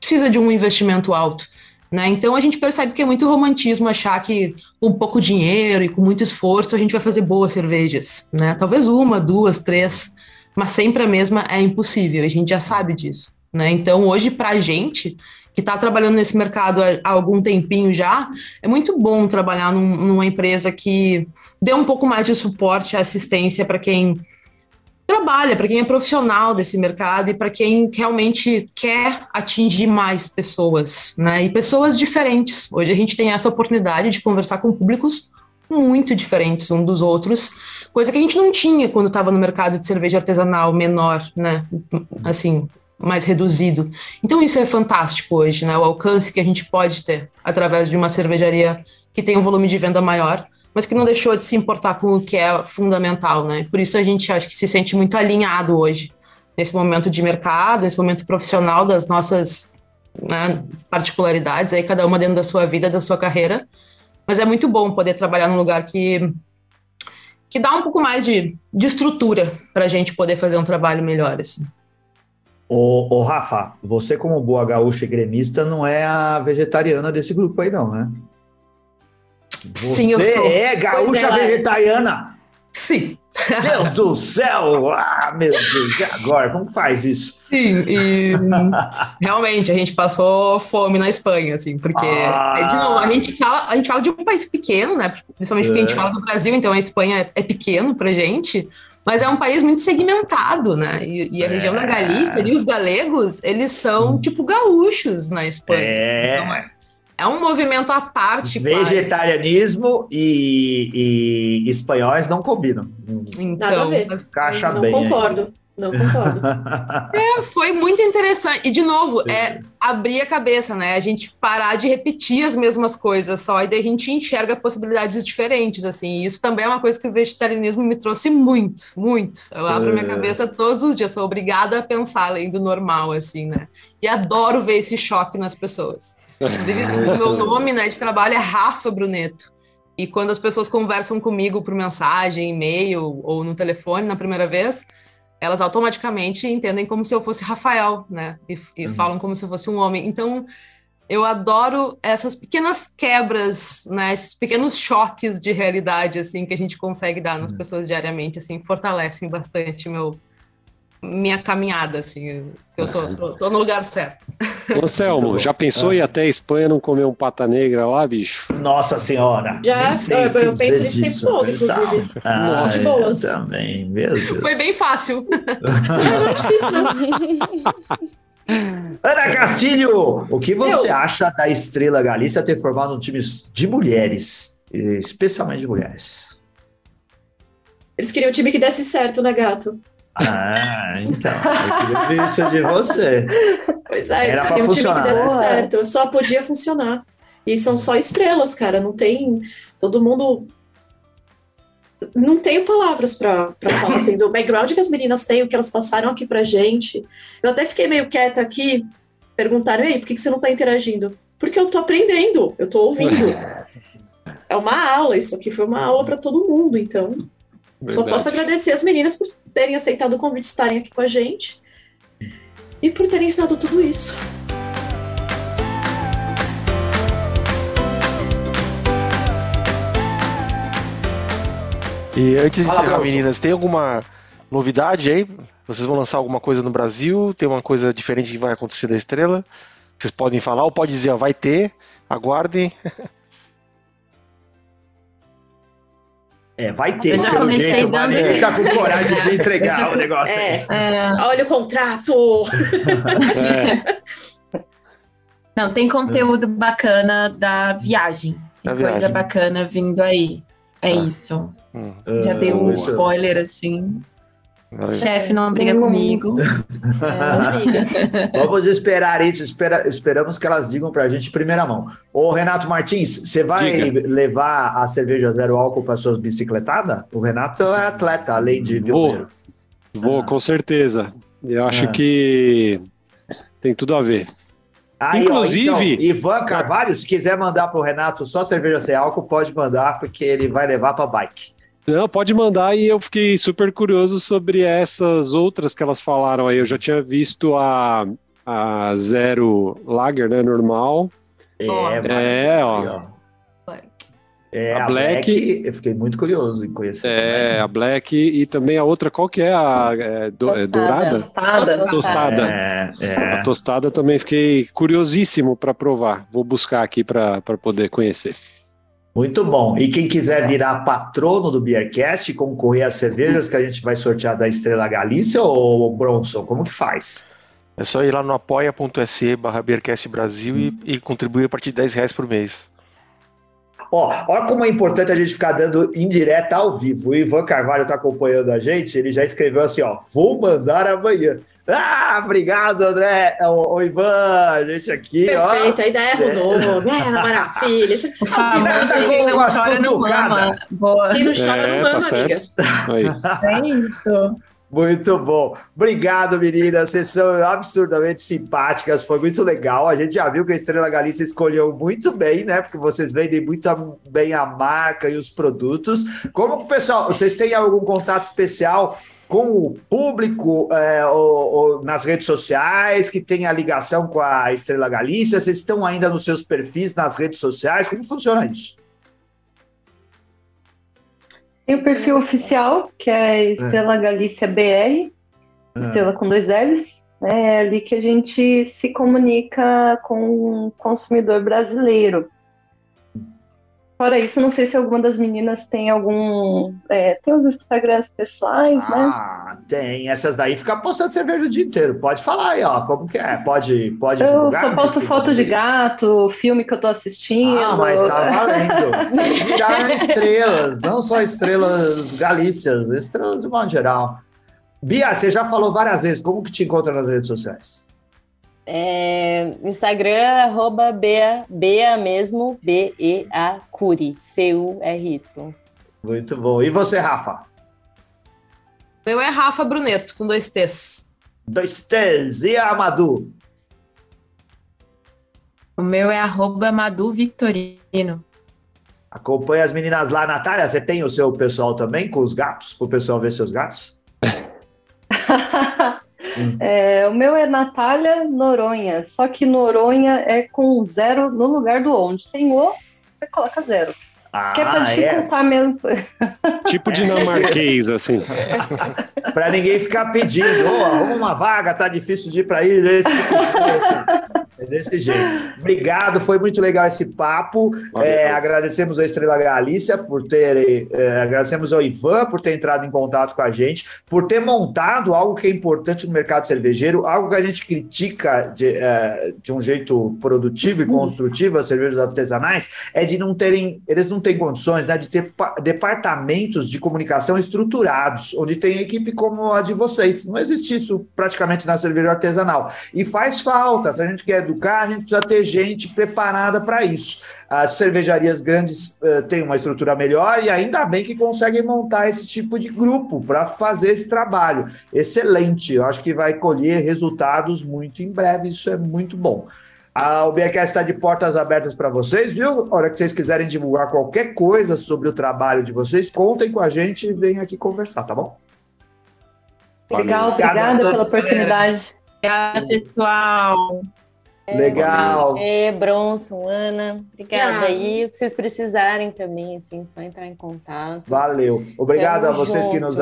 precisa de um investimento alto. Né? Então a gente percebe que é muito romantismo achar que com pouco dinheiro e com muito esforço a gente vai fazer boas cervejas. Né? Talvez uma, duas, três, mas sempre a mesma é impossível, a gente já sabe disso. Né? Então, hoje, para a gente que está trabalhando nesse mercado há algum tempinho já, é muito bom trabalhar num, numa empresa que dê um pouco mais de suporte e assistência para quem trabalha, para quem é profissional desse mercado e para quem realmente quer atingir mais pessoas, né? E pessoas diferentes. Hoje a gente tem essa oportunidade de conversar com públicos muito diferentes um dos outros, coisa que a gente não tinha quando estava no mercado de cerveja artesanal menor, né? Assim, mais reduzido. Então isso é fantástico hoje, né? O alcance que a gente pode ter através de uma cervejaria que tem um volume de venda maior, mas que não deixou de se importar com o que é fundamental, né? Por isso a gente acho que se sente muito alinhado hoje nesse momento de mercado, nesse momento profissional das nossas né, particularidades, aí cada uma dentro da sua vida, da sua carreira, mas é muito bom poder trabalhar num lugar que, que dá um pouco mais de, de estrutura para a gente poder fazer um trabalho melhor, assim. Ô, ô, Rafa, você como boa gaúcha e gremista não é a vegetariana desse grupo aí não, né? Você Sim, eu sou. é gaúcha é. vegetariana? Sim. Deus do céu! Ah, meu Deus, e agora? Como faz isso? Sim, e realmente a gente passou fome na Espanha, assim, porque Ah. é, de novo, a gente fala, a gente fala de um país pequeno, né? Principalmente porque a gente É. fala do Brasil, então a Espanha é, é pequeno pra gente, mas é um país muito segmentado, né? E, e a região da É. Galícia, ali, os galegos, eles são tipo gaúchos na Espanha. É. assim, então é, é um movimento à parte, quase. Vegetarianismo e, e espanhóis não combinam. Então, Nada a ver. Caixa não bem. aí. concordo. Não concordo. É, foi muito interessante. E, de novo, é abrir a cabeça, né? A gente parar de repetir as mesmas coisas só, e daí a gente enxerga possibilidades diferentes, assim. E isso também é uma coisa que o vegetarianismo me trouxe muito, muito. Eu abro É. minha cabeça todos os dias, sou obrigada a pensar além do normal, assim, né? E adoro ver esse choque nas pessoas. Inclusive, o meu nome né, de trabalho é Rafa Bruneto. E quando as pessoas conversam comigo por mensagem, e-mail ou no telefone na primeira vez, elas automaticamente entendem como se eu fosse Rafael, né? E, e Uhum. falam como se eu fosse um homem. Então, eu adoro essas pequenas quebras, né? Esses pequenos choques de realidade, assim, que a gente consegue dar Uhum. nas pessoas diariamente, assim, fortalecem bastante meu minha caminhada, assim. Eu tô, tô, tô no lugar certo. Ô, Selmo, já pensou em ir até a Espanha não comer um pata negra lá, bicho? Nossa senhora! Já, eu- eu penso nisso tempo todo, inclusive. Ah, Nossa. Boas. também, meu Deus. Foi bem fácil. Não é difícil, não. Ana Castilho, o que você Eu. acha da Estrela Galícia ter formado um time de mulheres, especialmente de mulheres? Eles queriam um time que desse certo, né, gato? Ah, então, eu queria ver isso de você. Pois é, Era queriam um time que funcionar. desse certo. Só podia funcionar. E são só estrelas, cara. Não tem. Todo mundo. Não tenho palavras pra, pra falar assim, do background que as meninas têm, o que elas passaram aqui pra gente. Eu até fiquei meio quieta aqui. Perguntaram, ei, por que, que você não tá interagindo? Porque eu tô aprendendo, eu tô ouvindo. É uma aula, isso aqui foi uma aula pra todo mundo, então. Só posso agradecer as meninas por terem aceitado o convite de estarem aqui com a gente e por terem ensinado tudo isso. E antes de encerrar, meninas, tem alguma novidade aí? Vocês vão lançar alguma coisa no Brasil? Tem uma coisa diferente que vai acontecer da estrela? Vocês podem falar ou pode dizer, ó, vai ter, aguardem. É, vai ter, Eu já pelo comecei jeito, dando- ninguém tá com coragem de entregar o negócio aí. É, É, olha o contrato! É, não, tem conteúdo bacana da viagem. Da Tem coisa viagem. bacana vindo aí. É Ah. isso. Hum, Já dei um Ah, spoiler assim. Chefe, não briga Hum. comigo. É. Vamos esperar isso, espera- esperamos que elas digam pra gente em primeira mão. Ô, Renato Martins, você vai Diga. levar a cerveja zero álcool para suas bicicletadas? O Renato é atleta, além de violeiro. Vou, com certeza. Eu acho Ah. que tem tudo a ver. Aí, ó, Inclusive- então, Ivan Carvalho, se quiser mandar pro Renato só cerveja sem álcool, pode mandar, porque ele vai levar pra bike. Não, pode mandar e eu fiquei super curioso sobre essas outras que elas falaram aí. Eu já tinha visto a, a Zero Lager, né, normal. É, Ó. vai, É, ó. ó. É, A a, Black- Black, eu fiquei muito curioso em conhecer. É, a Black e também a outra, qual que é a é, do- é Tostada. dourada? Tostada. Tostada. É, é. A tostada também fiquei curiosíssimo para provar. Vou buscar aqui para poder conhecer. Muito bom. E quem quiser virar patrono do Beercast e concorrer às cervejas que a gente vai sortear da Estrela Galícia ou Bronson, como que faz? É só ir lá no apoia.se barra Beercast Brasil e, e contribuir a partir de 10 reais por mês. Ó, olha como é importante a gente ficar dando indireta ao vivo. O Ivan Carvalho está acompanhando a gente, ele já escreveu assim, ó, vou mandar amanhã. Ah, obrigado, André. Ô, ô, Ivan, a gente aqui, Perfeito, a ideia rodou. É, maravilha. Isso- Por favor, Tá com o gente, negócio não chora não cutucado. ama. Boa. Quem não chora É, não tá amiga. É isso. Muito bom. Obrigado, meninas. Vocês são absurdamente simpáticas. Foi muito legal. A gente já viu que a Estrela Galícia escolheu muito bem, né? Porque vocês vendem muito bem a marca e os produtos. Como, pessoal, vocês têm algum contato especial com o público é, ou, ou nas redes sociais que tem a ligação com a Estrela Galícia? Vocês estão ainda nos seus perfis nas redes sociais? Como funciona isso? Tem o perfil oficial, que é Estrela Galícia BR, ah. Estrela com dois L's. Né? É ali que a gente se comunica com o consumidor brasileiro. Fora isso, não sei se alguma das meninas tem algum. É, tem os Instagrams pessoais, ah, né? Ah, tem. Essas daí fica postando cerveja o dia inteiro. Pode falar aí, ó. Como que é? Pode, pode Eu divulgar, só posto foto de gato, filme que eu tô assistindo. Ah, mas tá valendo. Viraram estrelas, não só estrelas galícias, estrelas de modo geral. Bia, você já falou várias vezes. Como que te encontra nas redes sociais? É, Instagram, arroba Bea, Bea mesmo, B-E-A Curi, C-U-R-Y. Muito bom. E você, Rafa? Meu é Rafa Bruneto, com dois T's. Dois T's. E a Madu? O meu é arroba Madu Victorino. Acompanha as meninas lá, Natália. Você tem o seu pessoal também com os gatos? Para o pessoal ver seus gatos? Hum. É, o meu é Natália Noronha, só que Noronha é com zero no lugar do onde. Tem o, você coloca zero. Ah, que é pra dificultar é. mesmo. Tipo dinamarquês, assim. para ninguém ficar pedindo, oh, arruma uma vaga, tá difícil de ir para ir. Esse tipo de coisa. É desse jeito. Obrigado, foi muito legal esse papo. É, agradecemos a Estrela Galícia por ter. É, agradecemos ao Ivan por ter entrado em contato com a gente, por ter montado algo que é importante no mercado cervejeiro, algo que a gente critica de, é, de um jeito produtivo e uhum. construtivo, as cervejas artesanais, é de não terem. Eles não têm condições né, de ter departamentos de comunicação estruturados, onde tem equipe como a de vocês. Não existe isso praticamente na cerveja artesanal. E faz falta, se a gente quer educar, a gente precisa ter gente preparada para isso. As cervejarias grandes uh, têm uma estrutura melhor e ainda bem que conseguem montar esse tipo de grupo para fazer esse trabalho. Excelente, eu acho que vai colher resultados muito em breve, isso é muito bom. A o BRCast está de portas abertas para vocês, viu? A hora que vocês quiserem divulgar qualquer coisa sobre o trabalho de vocês, contem com a gente e venham aqui conversar, tá bom? Legal, obrigada pela oportunidade. Obrigada, pessoal. Legal. É, Bronson, Ana, obrigada aí. O que vocês precisarem também, assim, só entrar em contato. Valeu. Obrigado Tamo a vocês junto. que nos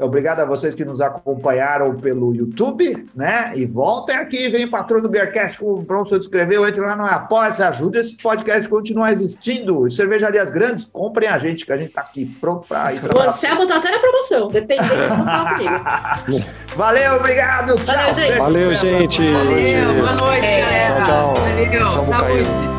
Obrigado a vocês que nos acompanharam pelo YouTube, né? E voltem aqui, virem patrão do Beercast, como o Bronson descreveu, entre lá no Apoia-se, ajuda esse podcast a continuar existindo. Cervejarias grandes, comprem a gente, que a gente tá aqui pronto para ir. O Anselmo tá até na promoção, dependendo, comigo. Valeu, obrigado. Tchau. Valeu, gente. Valeu, gente. Valeu, boa noite, galera. Tchau, tchau. Valeu, saúde.